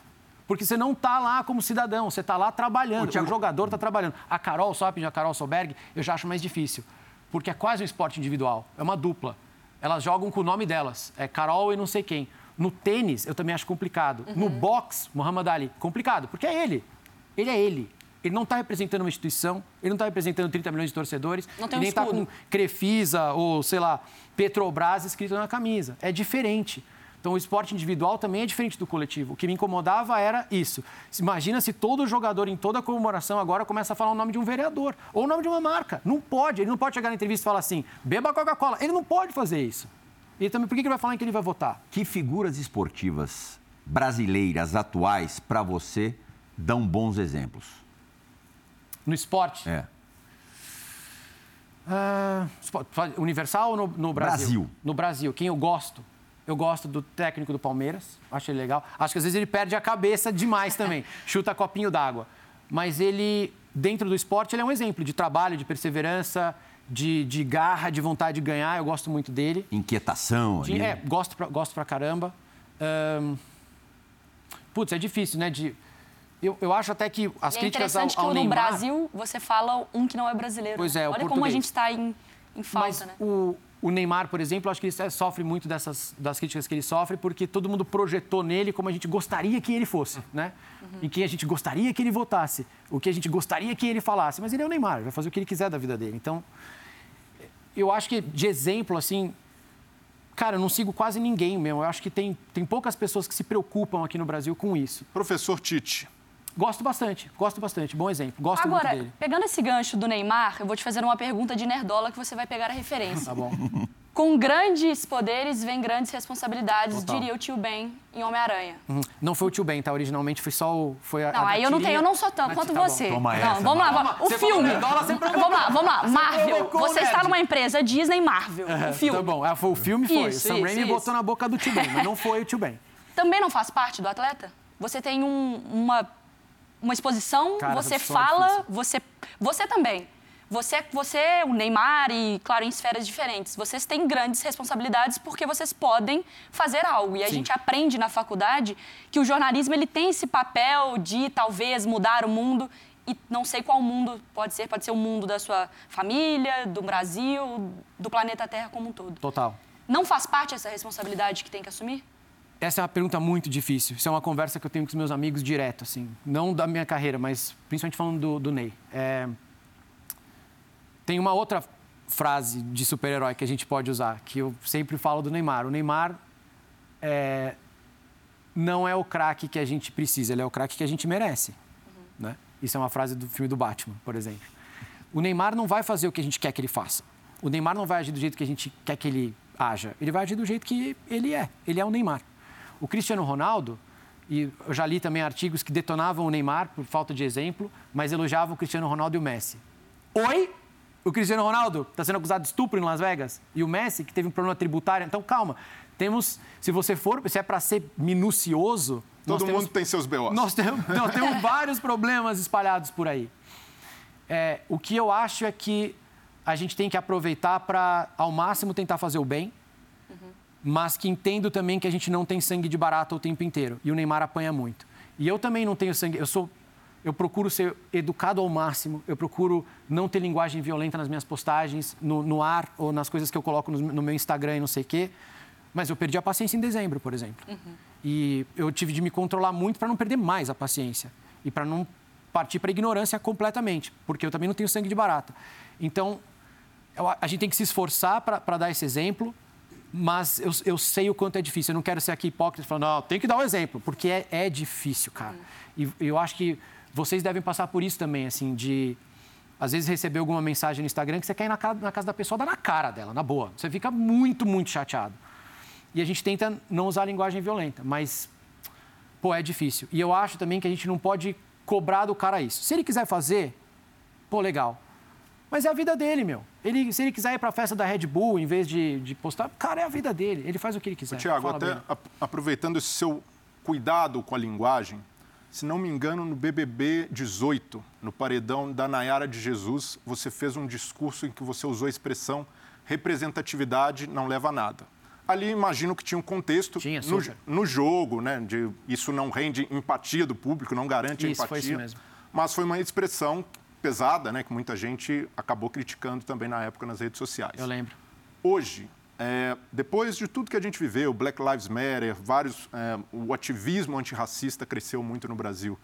Porque você não está lá como cidadão, você está lá trabalhando. O, jogador está trabalhando. A Carol Sopin, a Carol Solberg, eu já acho mais difícil. Porque é quase um esporte individual, é uma dupla. Elas jogam com o nome delas, é Carol e não sei quem. No tênis, eu também acho complicado. No boxe, Muhammad Ali, complicado, porque é ele. Ele é ele. Ele não está representando uma instituição, ele não está representando 30 milhões de torcedores, e um nem está com Crefisa ou, sei lá, Petrobras escrito na camisa. É diferente. Então, o esporte individual também é diferente do coletivo. O que me incomodava era isso. Imagina se todo jogador, em toda comemoração, agora começa a falar o nome de um vereador ou o nome de uma marca. Não pode. Ele não pode chegar na entrevista e falar assim, beba Coca-Cola. Ele não pode fazer isso. E também, por que ele vai falar em que ele vai votar? Que figuras esportivas brasileiras atuais, para você, dão bons exemplos? No esporte? É. Esporte- Universal ou no, no Brasil? Brasil. No Brasil. Quem eu gosto? Eu gosto do técnico do Palmeiras, acho ele legal. Acho que às vezes ele perde a cabeça demais também, (laughs) chuta copinho d'água. Mas ele, dentro do esporte, ele é um exemplo de trabalho, de perseverança, de, de garra, de vontade de ganhar. Eu gosto muito dele. Inquietação De- ali. é, gosto pra, gosto pra caramba. Ahn, putz, é difícil, né? De, eu, eu acho até que as E é críticas ao, interessante que ao no Neymar... Brasil você fala um que não é brasileiro. Pois né? é, o Olha como a gente está em, em falta, Mas né? o, o Neymar, por exemplo, acho que ele sofre muito dessas das críticas que ele sofre, porque todo mundo projetou nele como a gente gostaria que ele fosse, né? Uhum. Em quem a gente gostaria que ele votasse, o que a gente gostaria que ele falasse. Mas ele é o Neymar, vai fazer o que ele quiser da vida dele. Então, eu acho que de exemplo, assim, cara, eu não sigo quase ninguém mesmo. Eu acho que tem, tem poucas pessoas que se preocupam aqui no Brasil com isso. Professor Tite, Gosto bastante, gosto bastante. Bom exemplo, gosto Agora, muito dele. pegando esse gancho do Neymar, eu vou te fazer uma pergunta de nerdola que você vai pegar a referência. Tá bom. (laughs) Com grandes poderes vem grandes responsabilidades, Total. diria o tio Ben em Homem-Aranha. Uhum. Não foi o tio Ben, tá? Originalmente foi só o. Foi a, não, a aí eu não tenho, eu não sou tanto quanto tá você. Toma não, essa, vamos lá, vamos. O você filme. Vamos lá, vamos lá. Marvel. Você está numa empresa Disney Marvel. o filme. Tá bom. É, foi, o filme foi. Isso, o Sam Raimi isso. botou na boca do tio Ben, mas não foi o tio Ben. Também não faz parte do atleta? Você tem um, uma, uma exposição, Cara, você fala, você, você também você, você, o Neymar e, claro, em esferas diferentes, vocês têm grandes responsabilidades porque vocês podem fazer algo. E a Sim. gente aprende na faculdade que o jornalismo ele tem esse papel de talvez mudar o mundo e não sei qual mundo pode ser, pode ser o mundo da sua família, do Brasil, do planeta Terra como um todo. Total. Não faz parte essa responsabilidade que tem que assumir? Essa é uma pergunta muito difícil. Isso é uma conversa que eu tenho com os meus amigos direto, assim. Não da minha carreira, mas principalmente falando do, do Ney. É... Tem uma outra frase de super-herói que a gente pode usar, que eu sempre falo do Neymar. O Neymar é, não é o craque que a gente precisa, ele é o craque que a gente merece. Uhum. Né? Isso é uma frase do filme do Batman, por exemplo. O Neymar não vai fazer o que a gente quer que ele faça. O Neymar não vai agir do jeito que a gente quer que ele haja. Ele vai agir do jeito que ele é. Ele é o Neymar. O Cristiano Ronaldo, e eu já li também artigos que detonavam o Neymar por falta de exemplo, mas elogiavam o Cristiano Ronaldo e o Messi. Oi? O Cristiano Ronaldo está sendo acusado de estupro em Las Vegas. E o Messi, que teve um problema tributário. Então, calma. Temos, se você for, se é para ser minucioso. Todo mundo temos, tem seus BOs. Nós temos, nós (laughs) temos vários problemas espalhados por aí. É, o que eu acho é que a gente tem que aproveitar para, ao máximo, tentar fazer o bem, uhum. Mas que entendo também que a gente não tem sangue de barata o tempo inteiro. E o Neymar apanha muito. E eu também não tenho sangue. Eu sou eu procuro ser educado ao máximo, eu procuro não ter linguagem violenta nas minhas postagens, no, no ar ou nas coisas que eu coloco no, no, meu Instagram e não sei o quê. Mas eu perdi a paciência em dezembro, por exemplo. Uhum. E eu tive de me controlar muito para não perder mais a paciência e para não partir para a ignorância completamente, porque eu também não tenho sangue de barata. Então, a gente tem que se esforçar para dar esse exemplo, mas eu, eu, sei o quanto é difícil. Eu não quero ser aqui hipócrita falando, não, tem que dar o um exemplo, porque é, é difícil, cara. E eu acho que vocês devem passar por isso também, assim, de às vezes receber alguma mensagem no Instagram que você quer ir na casa, na casa da pessoa, dá na cara dela, na boa. Você fica muito, muito chateado. E a gente tenta não usar linguagem violenta, mas, pô, é difícil. E eu acho também que a gente não pode cobrar do cara isso. Se ele quiser fazer, pô, legal. Mas é a vida dele, meu. Ele, se ele quiser ir para a festa da Red Bull em vez de, de postar, cara, é a vida dele. Ele faz o que ele quiser. Tiago, até aproveitando esse seu cuidado com a linguagem, se não me engano, no BBB 18, no paredão da Nayara de Jesus, você fez um discurso em que você usou a expressão representatividade não leva a nada. Ali imagino que tinha um contexto tinha, no, no, jogo, né? De isso não rende empatia do público, não garante isso, empatia. Foi isso mesmo. Mas foi uma expressão pesada, né? Que muita gente acabou criticando também na época nas redes sociais. Eu lembro. Hoje, é, depois de tudo que a gente viveu, Black Lives Matter, vários, é, o ativismo antirracista cresceu muito no Brasil.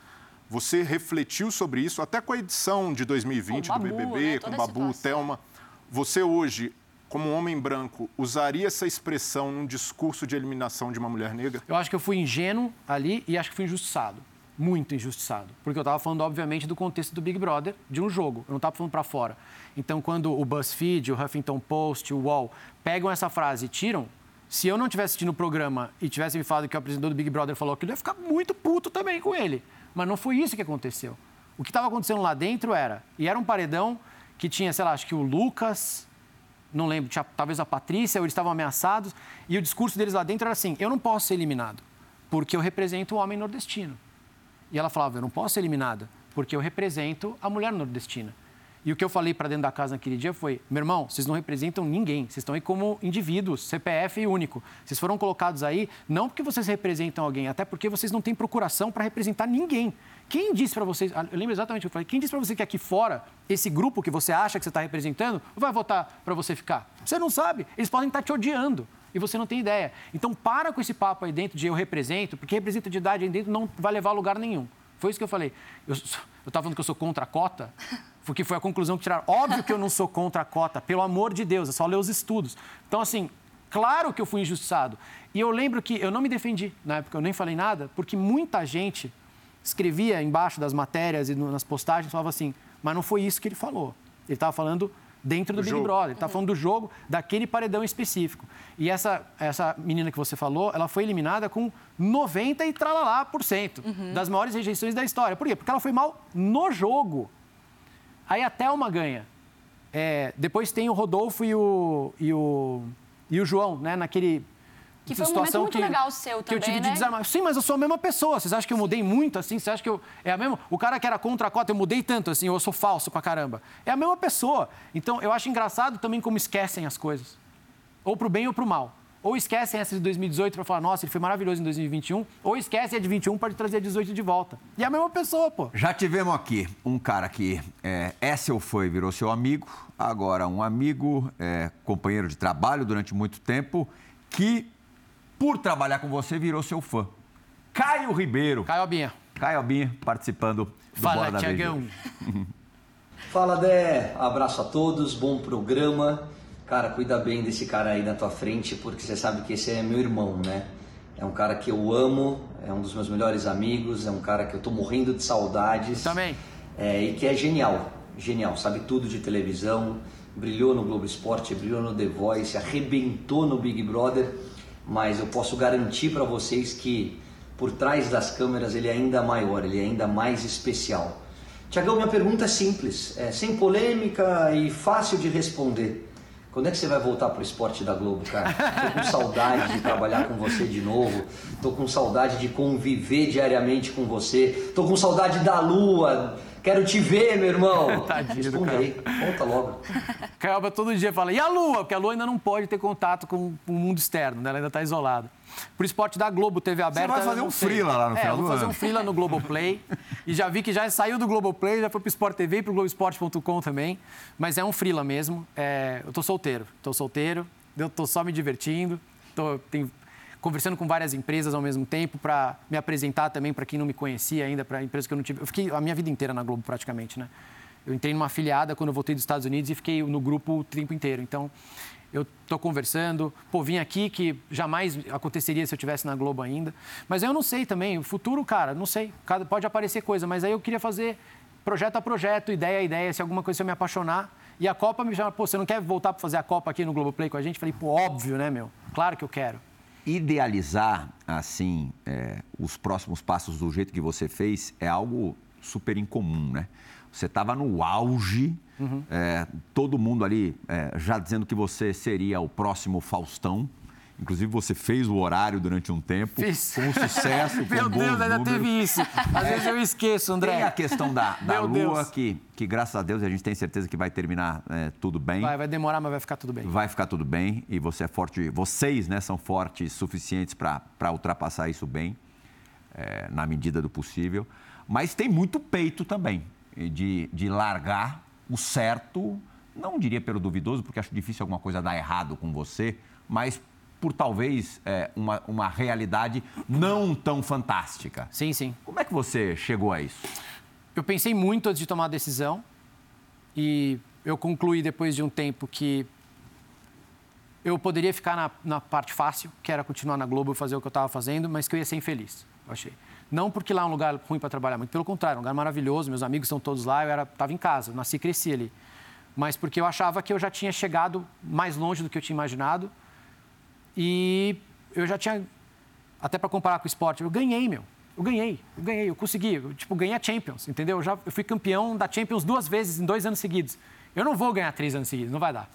Você refletiu sobre isso, até com a edição de 2020 Babu, do BBB, né? com Babu, Thelma. Você hoje, como um homem branco, usaria essa expressão num discurso de eliminação de uma mulher negra? Eu acho que eu fui ingênuo ali e acho que fui injustiçado. Muito injustiçado. Porque eu estava falando, obviamente, do contexto do Big Brother, de um jogo. Eu não estava falando para fora. Então, quando o BuzzFeed, o Huffington Post, o UOL pegam essa frase e tiram, se eu não tivesse assistindo o programa e tivesse me falado que o apresentador do Big Brother falou aquilo, eu ia ficar muito puto também com ele. Mas não foi isso que aconteceu. O que estava acontecendo lá dentro era, e era um paredão que tinha, sei lá, acho que o Lucas, não lembro, tinha, talvez a Patrícia, ou eles estavam ameaçados, e o discurso deles lá dentro era assim: eu não posso ser eliminado, porque eu represento o homem nordestino. E ela falava: eu não posso ser eliminada, porque eu represento a mulher nordestina. E o que eu falei para dentro da casa naquele dia foi: meu irmão, vocês não representam ninguém, vocês estão aí como indivíduos, CPF único. Vocês foram colocados aí não porque vocês representam alguém, até porque vocês não têm procuração para representar ninguém. Quem disse para vocês, ah, eu lembro exatamente o que eu falei, quem disse para você que aqui fora, esse grupo que você acha que você está representando, vai votar para você ficar? Você não sabe, eles podem estar tá te odiando e você não tem ideia. Então para com esse papo aí dentro de eu represento, porque representatividade aí dentro não vai levar a lugar nenhum. Foi isso que eu falei. Eu estava falando que eu sou contra a cota, porque foi a conclusão que tiraram. Óbvio que eu não sou contra a cota, pelo amor de Deus, é só ler os estudos. Então, assim, claro que eu fui injustiçado. E eu lembro que eu não me defendi na época, eu nem falei nada, porque muita gente escrevia embaixo das matérias e nas postagens, falava assim, mas não foi isso que ele falou. Ele estava falando dentro do, Big jogo. Brother. Está falando do jogo, daquele paredão específico. E essa, essa menina que você falou, ela foi eliminada com 90 e tralalá por cento uhum. das maiores rejeições da história. Por quê? Porque ela foi mal no jogo. Aí a Thelma ganha. É, depois tem o Rodolfo e o, e o, e o João, né? Naquele que foi um momento muito que, legal seu também, que eu tive né? de desarmar. Sim, mas eu sou a mesma pessoa. Vocês acham que eu mudei muito assim? Vocês acham que eu... É a mesma... O cara que era contra a cota, eu mudei tanto assim, ou eu sou falso pra caramba. É a mesma pessoa. Então, eu acho engraçado também como esquecem as coisas. Ou pro bem ou pro mal. Ou esquecem essa de 2018 para falar, nossa, ele foi maravilhoso em 2021. Ou esquecem a de 21 para trazer a 18 de volta. E é a mesma pessoa, pô. Já tivemos aqui um cara que é, é seu foi, virou seu amigo. Agora, um amigo, é, companheiro de trabalho durante muito tempo, que por trabalhar com você, virou seu fã. Caio Ribeiro. Caio Albinha. Caio Albinha participando do Fala, Tiagão. (laughs) Fala, Dé. Abraço a todos, bom programa. Cara, cuida bem desse cara aí na tua frente, porque você sabe que esse é meu irmão, né? É um cara que eu amo, é um dos meus melhores amigos, é um cara que eu tô morrendo de saudades. Também. É, e que é genial, genial, sabe tudo de televisão, brilhou no Globo Esporte, brilhou no The Voice, arrebentou no Big Brother mas eu posso garantir para vocês que por trás das câmeras ele é ainda maior, ele é ainda mais especial. Tiagão, minha pergunta é simples, é sem polêmica e fácil de responder. Quando é que você vai voltar pro esporte da Globo, cara? Tô com saudade de trabalhar com você de novo. Tô com saudade de conviver diariamente com você. Tô com saudade da lua, Quero te ver, meu irmão. (laughs) Tadinho Responde aí, conta logo. (laughs) Caioba todo dia fala, e a Lua? Porque a Lua ainda não pode ter contato com o mundo externo, né? ela ainda está isolada. Pro esporte da Globo, TV aberta... Você vai fazer um frila lá no é, final vou fazer um frila no Globoplay. (laughs) e já vi que já saiu do Globoplay, já foi pro Sport TV e pro Globoesporte.com também. Mas é um frila mesmo. É, eu tô solteiro, tô solteiro, eu tô só me divertindo. Tô, tenho conversando com várias empresas ao mesmo tempo para me apresentar também para quem não me conhecia ainda, para empresas que eu não tive. Eu fiquei a minha vida inteira na Globo praticamente, né? Eu entrei numa afiliada quando eu voltei dos Estados Unidos e fiquei no grupo o tempo inteiro. Então, eu estou conversando, pô, vim aqui que jamais aconteceria se eu tivesse na Globo ainda. Mas eu não sei também, o futuro, cara, não sei. Pode aparecer coisa, mas aí eu queria fazer projeto a projeto, ideia a ideia, se alguma coisa eu me apaixonar. E a Copa me chama, pô, você não quer voltar para fazer a Copa aqui no Globoplay com a gente? Falei, pô, óbvio, né, meu? Claro que eu quero idealizar assim é, os próximos passos do jeito que você fez é algo super incomum, né? Você estava no auge, uhum. é, todo mundo ali é, já dizendo que você seria o próximo Faustão. Inclusive, você fez o horário durante um tempo. Fiz. Com sucesso, (laughs) com Meu Deus, ainda números. teve isso. Às vezes eu esqueço, André. Tem a questão da, (laughs) da Lua, que, que graças a Deus a gente tem certeza que vai terminar é, tudo bem. Vai, vai demorar, mas vai ficar tudo bem. Vai ficar tudo bem. E você é forte, vocês né, são fortes suficientes para ultrapassar isso bem, é, na medida do possível. Mas tem muito peito também de, de largar o certo, não diria pelo duvidoso, porque acho difícil alguma coisa dar errado com você, mas por talvez é, uma, uma realidade não tão fantástica. Sim, sim. Como é que você chegou a isso? Eu pensei muito antes de tomar a decisão e eu concluí depois de um tempo que eu poderia ficar na, na parte fácil, que era continuar na Globo e fazer o que eu estava fazendo, mas que eu ia ser infeliz, eu achei. Não porque lá é um lugar ruim para trabalhar, muito pelo contrário, um lugar maravilhoso, meus amigos estão todos lá, eu estava em casa, eu nasci e cresci ali. Mas porque eu achava que eu já tinha chegado mais longe do que eu tinha imaginado e eu já tinha, até para comparar com o esporte, eu ganhei, meu. Eu ganhei, eu ganhei, eu consegui. Eu, tipo, ganhei a Champions, entendeu? Eu, já, eu fui campeão da Champions duas vezes em dois anos seguidos. Eu não vou ganhar três anos seguidos, não vai dar.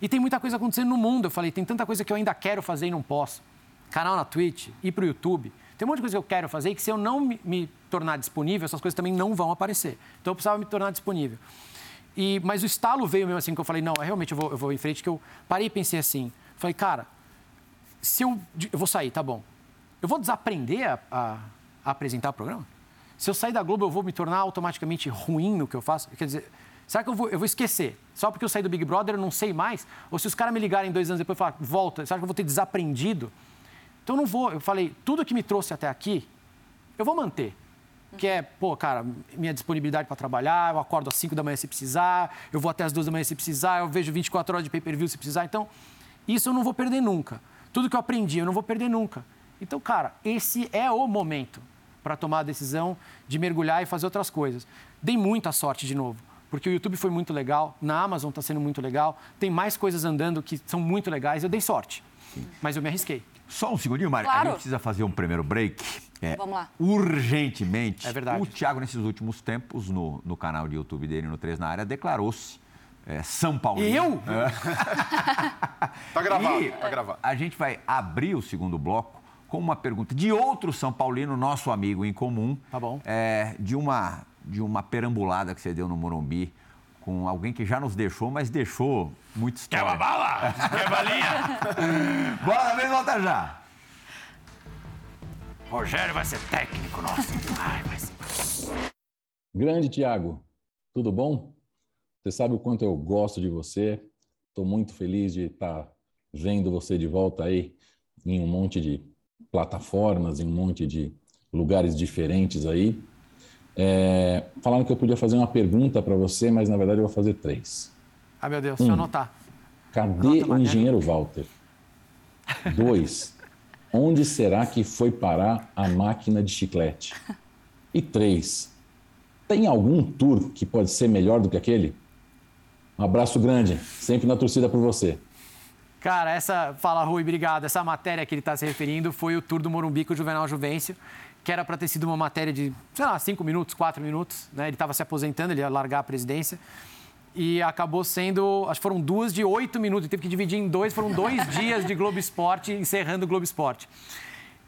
E tem muita coisa acontecendo no mundo. Eu falei, tem tanta coisa que eu ainda quero fazer e não posso. Canal na Twitch, ir para o YouTube. Tem um monte de coisa que eu quero fazer e que se eu não me, me, tornar disponível, essas coisas também não vão aparecer. Então eu precisava me tornar disponível. E, mas o estalo veio mesmo assim, que eu falei, não, realmente eu vou, eu vou em frente, que eu parei e pensei assim, Falei, cara, se eu, eu vou sair, tá bom. Eu vou desaprender a, a, a apresentar o programa? Se eu sair da Globo, eu vou me tornar automaticamente ruim no que eu faço? Quer dizer, será que eu vou, eu vou esquecer? Só porque eu saí do Big Brother eu não sei mais? Ou se os caras me ligarem dois anos depois e falar, volta, será que eu vou ter desaprendido? Então eu não vou. Eu falei, tudo que me trouxe até aqui, eu vou manter. Que é, pô, cara, minha disponibilidade para trabalhar, eu acordo às 5 da manhã se precisar, eu vou até às 2 da manhã se precisar, eu vejo 24 horas de pay-per-view se precisar. Então, isso eu não vou perder nunca. Tudo que eu aprendi, eu não vou perder nunca. Então, cara, esse é o momento para tomar a decisão de mergulhar e fazer outras coisas. Dei muita sorte de novo, porque o YouTube foi muito legal, na Amazon está sendo muito legal, tem mais coisas andando que são muito legais. Eu dei sorte, mas eu me arrisquei. Só um segundinho, Mário. Claro. A gente precisa fazer um primeiro break. É, Vamos lá. Urgentemente. É verdade. O Thiago, nesses últimos tempos, no, no canal de YouTube dele, no 3 na área, declarou-se é, São Paulo. (laughs) E eu? Tá gravado, E tá gravado. a gente vai abrir o segundo bloco com uma pergunta de outro São Paulino, nosso amigo em comum. Tá bom. É, de, uma, de uma perambulada que você deu no Morumbi com alguém que já nos deixou, mas deixou muito história. Quer uma bala? (laughs) Quer balinha? Bora, vem, volta já. Rogério vai ser técnico, nossa. Ai, ser... (laughs) Grande Tiago, tudo bom? Você sabe o quanto eu gosto de você. Estou muito feliz de estar vendo você de volta aí em um monte de plataformas, em um monte de lugares diferentes aí. É, falaram que eu podia fazer uma pergunta para você, mas na verdade eu vou fazer três. Ah, meu Deus, deixa eu Hum. anotar. Cadê Anota, o engenheiro Walter? Dois, (laughs) onde será que foi parar a máquina de chiclete? E três, tem algum tour que pode ser melhor do que aquele? Um abraço grande, sempre na torcida por você. Cara, essa. Fala, Rui, obrigado. Essa matéria que ele está se referindo foi o Tour do Morumbi com o Juvenal Juvencio, que era para ter sido uma matéria de, sei lá, cinco minutos, quatro minutos. Né? Ele estava se aposentando, ele ia largar a presidência. E acabou sendo, acho que foram duas de oito minutos. Teve que dividir em dois, foram dois (laughs) dias de Globo Esporte, encerrando o Globo Esporte.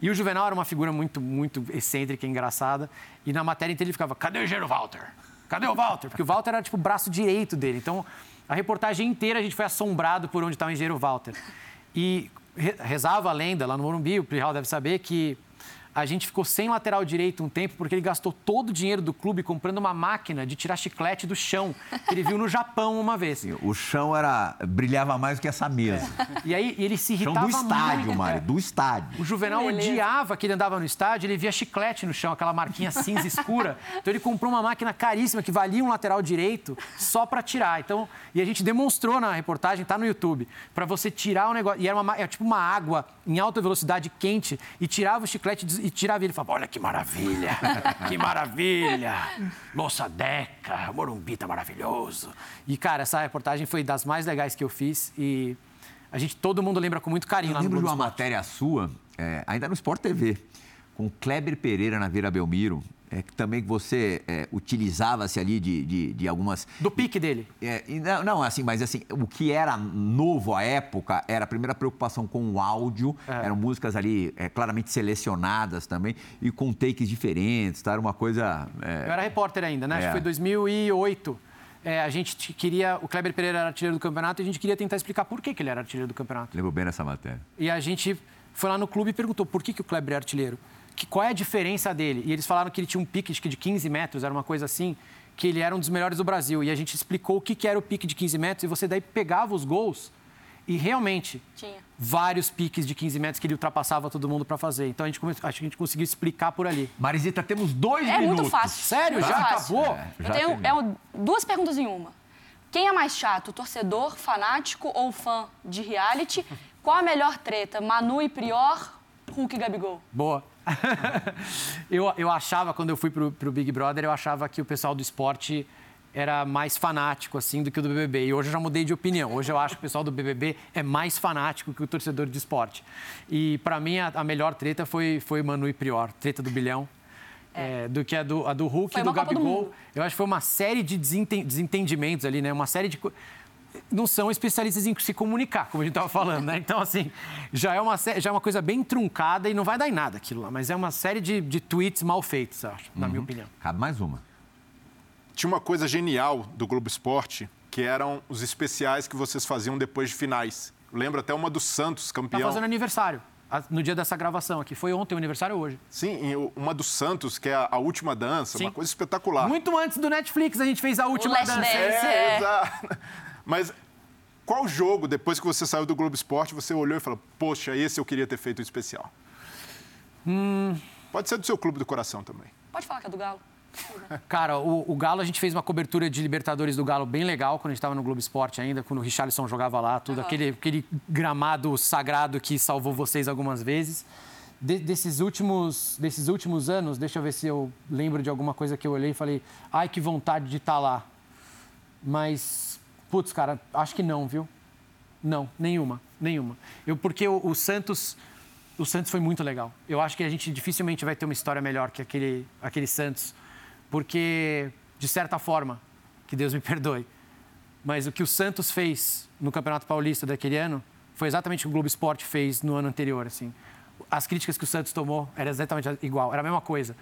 E o Juvenal era uma figura muito, muito excêntrica engraçada. E na matéria inteira ele ficava: cadê o engenheiro Walter? Cadê o Walter? Porque o Walter era tipo o braço direito dele. Então, a reportagem inteira a gente foi assombrado por onde estava o engenheiro Walter. E re- rezava a lenda lá no Morumbi, o Plihal deve saber, que a gente ficou sem lateral direito um tempo porque ele gastou todo o dinheiro do clube comprando uma máquina de tirar chiclete do chão, que ele viu no Japão uma vez. O chão era brilhava mais do que essa mesa. E aí e ele se Chão irritava do estádio, muito. Mário, do estádio. O Juvenal Beleza. odiava que ele andava no estádio, ele via chiclete no chão, aquela marquinha cinza escura. Então ele comprou uma máquina caríssima que valia um lateral direito só para tirar. Então, e a gente demonstrou na reportagem, tá no YouTube, para você tirar o negócio. E era, uma, ma- era tipo uma água em alta velocidade quente e tirava o chiclete e tirava ele. Ele falava: Olha que maravilha, (laughs) que maravilha. Moça Deca, Morumbi tá maravilhoso. E, cara, essa reportagem foi das mais legais que eu fiz e. A gente, todo mundo lembra com muito carinho Eu lá no lembro de uma Esporte. matéria sua, é, ainda no Sport TV, com Kleber Pereira na Vila Belmiro, é, que também que você é, utilizava-se ali de, de, de algumas... Do pique dele. É, não, não, assim, mas assim, o que era novo à época era a primeira preocupação com o áudio, É. eram músicas ali é, claramente selecionadas também, e com takes diferentes, tá? Era uma coisa... é, Eu era repórter ainda, né? Acho que foi 2008. É, a gente queria. O Kleber Pereira era artilheiro do campeonato e a gente queria tentar explicar por que, que ele era artilheiro do campeonato. Lembro bem dessa matéria. E a gente foi lá no clube e perguntou por que, que o Kleber é artilheiro. Que, qual é a diferença dele? E eles falaram que ele tinha um pique de 15 metros, era uma coisa assim, que ele era um dos melhores do Brasil. E a gente explicou o que, que era o pique de 15 metros e você daí pegava os gols e realmente Tinha. vários piques de 15 metros que ele ultrapassava todo mundo para fazer. Então a gente, acho que a gente conseguiu explicar por ali. Marisita, temos dois É minutos. muito fácil. Sério? Muito Já fácil. acabou? É, Eu já tenho terminou. é duas perguntas em uma. Quem é mais chato, torcedor, fanático ou fã de reality? Qual a melhor treta, Manu e Prior, Hulk e Gabigol? Boa. Eu, eu achava, quando eu fui pro, pro Big Brother, eu achava que o pessoal do esporte era mais fanático, assim, do que o do BBB. E hoje eu já mudei de opinião. Hoje eu acho que o pessoal do BBB é mais fanático que o torcedor de esporte. E, para mim, a, a melhor treta foi, foi Manu e Prior, treta do bilhão. é, do que a do, a do Hulk e do do Gabigol. Mundo. eu acho que foi uma série de desenten- desentendimentos ali, né? Uma série de... co- Não são especialistas em se comunicar, como a gente estava falando, né? Então, assim, já é, uma, já é uma coisa bem truncada e não vai dar em nada aquilo lá. Mas é uma série de, de tweets mal feitos, eu acho, na minha opinião. Cabe mais uma. Tinha uma coisa genial do Globo Esporte, que eram os especiais que vocês faziam depois de finais. Lembro até uma do Santos, Tá campeão. fazendo aniversário. No dia dessa gravação aqui. Foi ontem o aniversário ou hoje. Sim, o- uma do Santos, que é a, última dança, Sim. uma coisa espetacular. Muito antes do Netflix a gente fez a última Last dança. Dance. É, É. Mas qual jogo, depois que você saiu do Globo Esporte, você olhou e falou, poxa, esse eu queria ter feito um especial? Hum. Pode ser do seu clube do coração também. Pode falar que é do Galo. (laughs) Cara, o, o Galo, a gente fez uma cobertura de Libertadores do Galo bem legal quando a gente estava no Globo Esporte ainda, quando o Richarlison jogava lá, tudo, Aham. aquele, aquele gramado sagrado que salvou vocês algumas vezes. De- desses, últimos, desses últimos anos, deixa eu ver se eu lembro de alguma coisa que eu olhei e falei, ai, que vontade de estar lá. Mas, putz, cara, acho que não, viu? Não, nenhuma, nenhuma. Eu, porque o, o Santos o Santos foi muito legal. Eu acho que a gente dificilmente vai ter uma história melhor que aquele, aquele Santos, porque, de certa forma, que Deus me (laughs) perdoe, mas o que o Santos fez no Campeonato Paulista daquele ano foi exatamente o que o Globo Esporte fez no ano anterior. Assim. As críticas que o Santos tomou era exatamente igual, era a mesma coisa.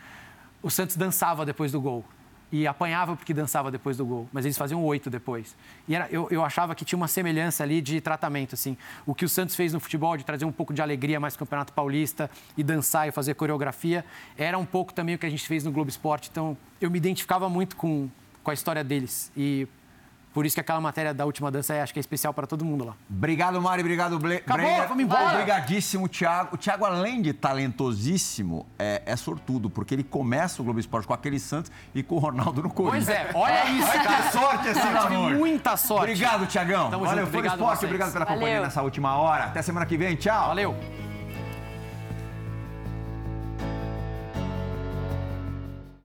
O Santos dançava depois do gol e apanhava porque dançava depois do gol, mas eles faziam oito depois. E era, eu, eu achava que tinha uma semelhança ali de tratamento, assim. O que o Santos fez no futebol, de trazer um pouco de alegria mais no Campeonato Paulista e dançar e fazer coreografia, era um pouco também o que a gente fez no Globo Esporte. Então, eu me identificava muito com, com a história deles. E por isso que aquela matéria da última dança é, acho que é especial para todo mundo lá. Obrigado, Mari. Obrigado, Ble Acabou, vamos embora. Obrigadíssimo, Thiago. O Thiago, além de talentosíssimo, é, é, sortudo, porque ele começa o Globo Esporte com aquele Santos e com o Ronaldo no Corinthians. Pois é, olha isso, cara. Que sorte esse amor. Muita sorte. Obrigado, Tiagão. Tamo Valeu, junto. Obrigado Esporte. Obrigado pela Valeu. companhia nessa última hora. Até semana que vem. Tchau. Valeu.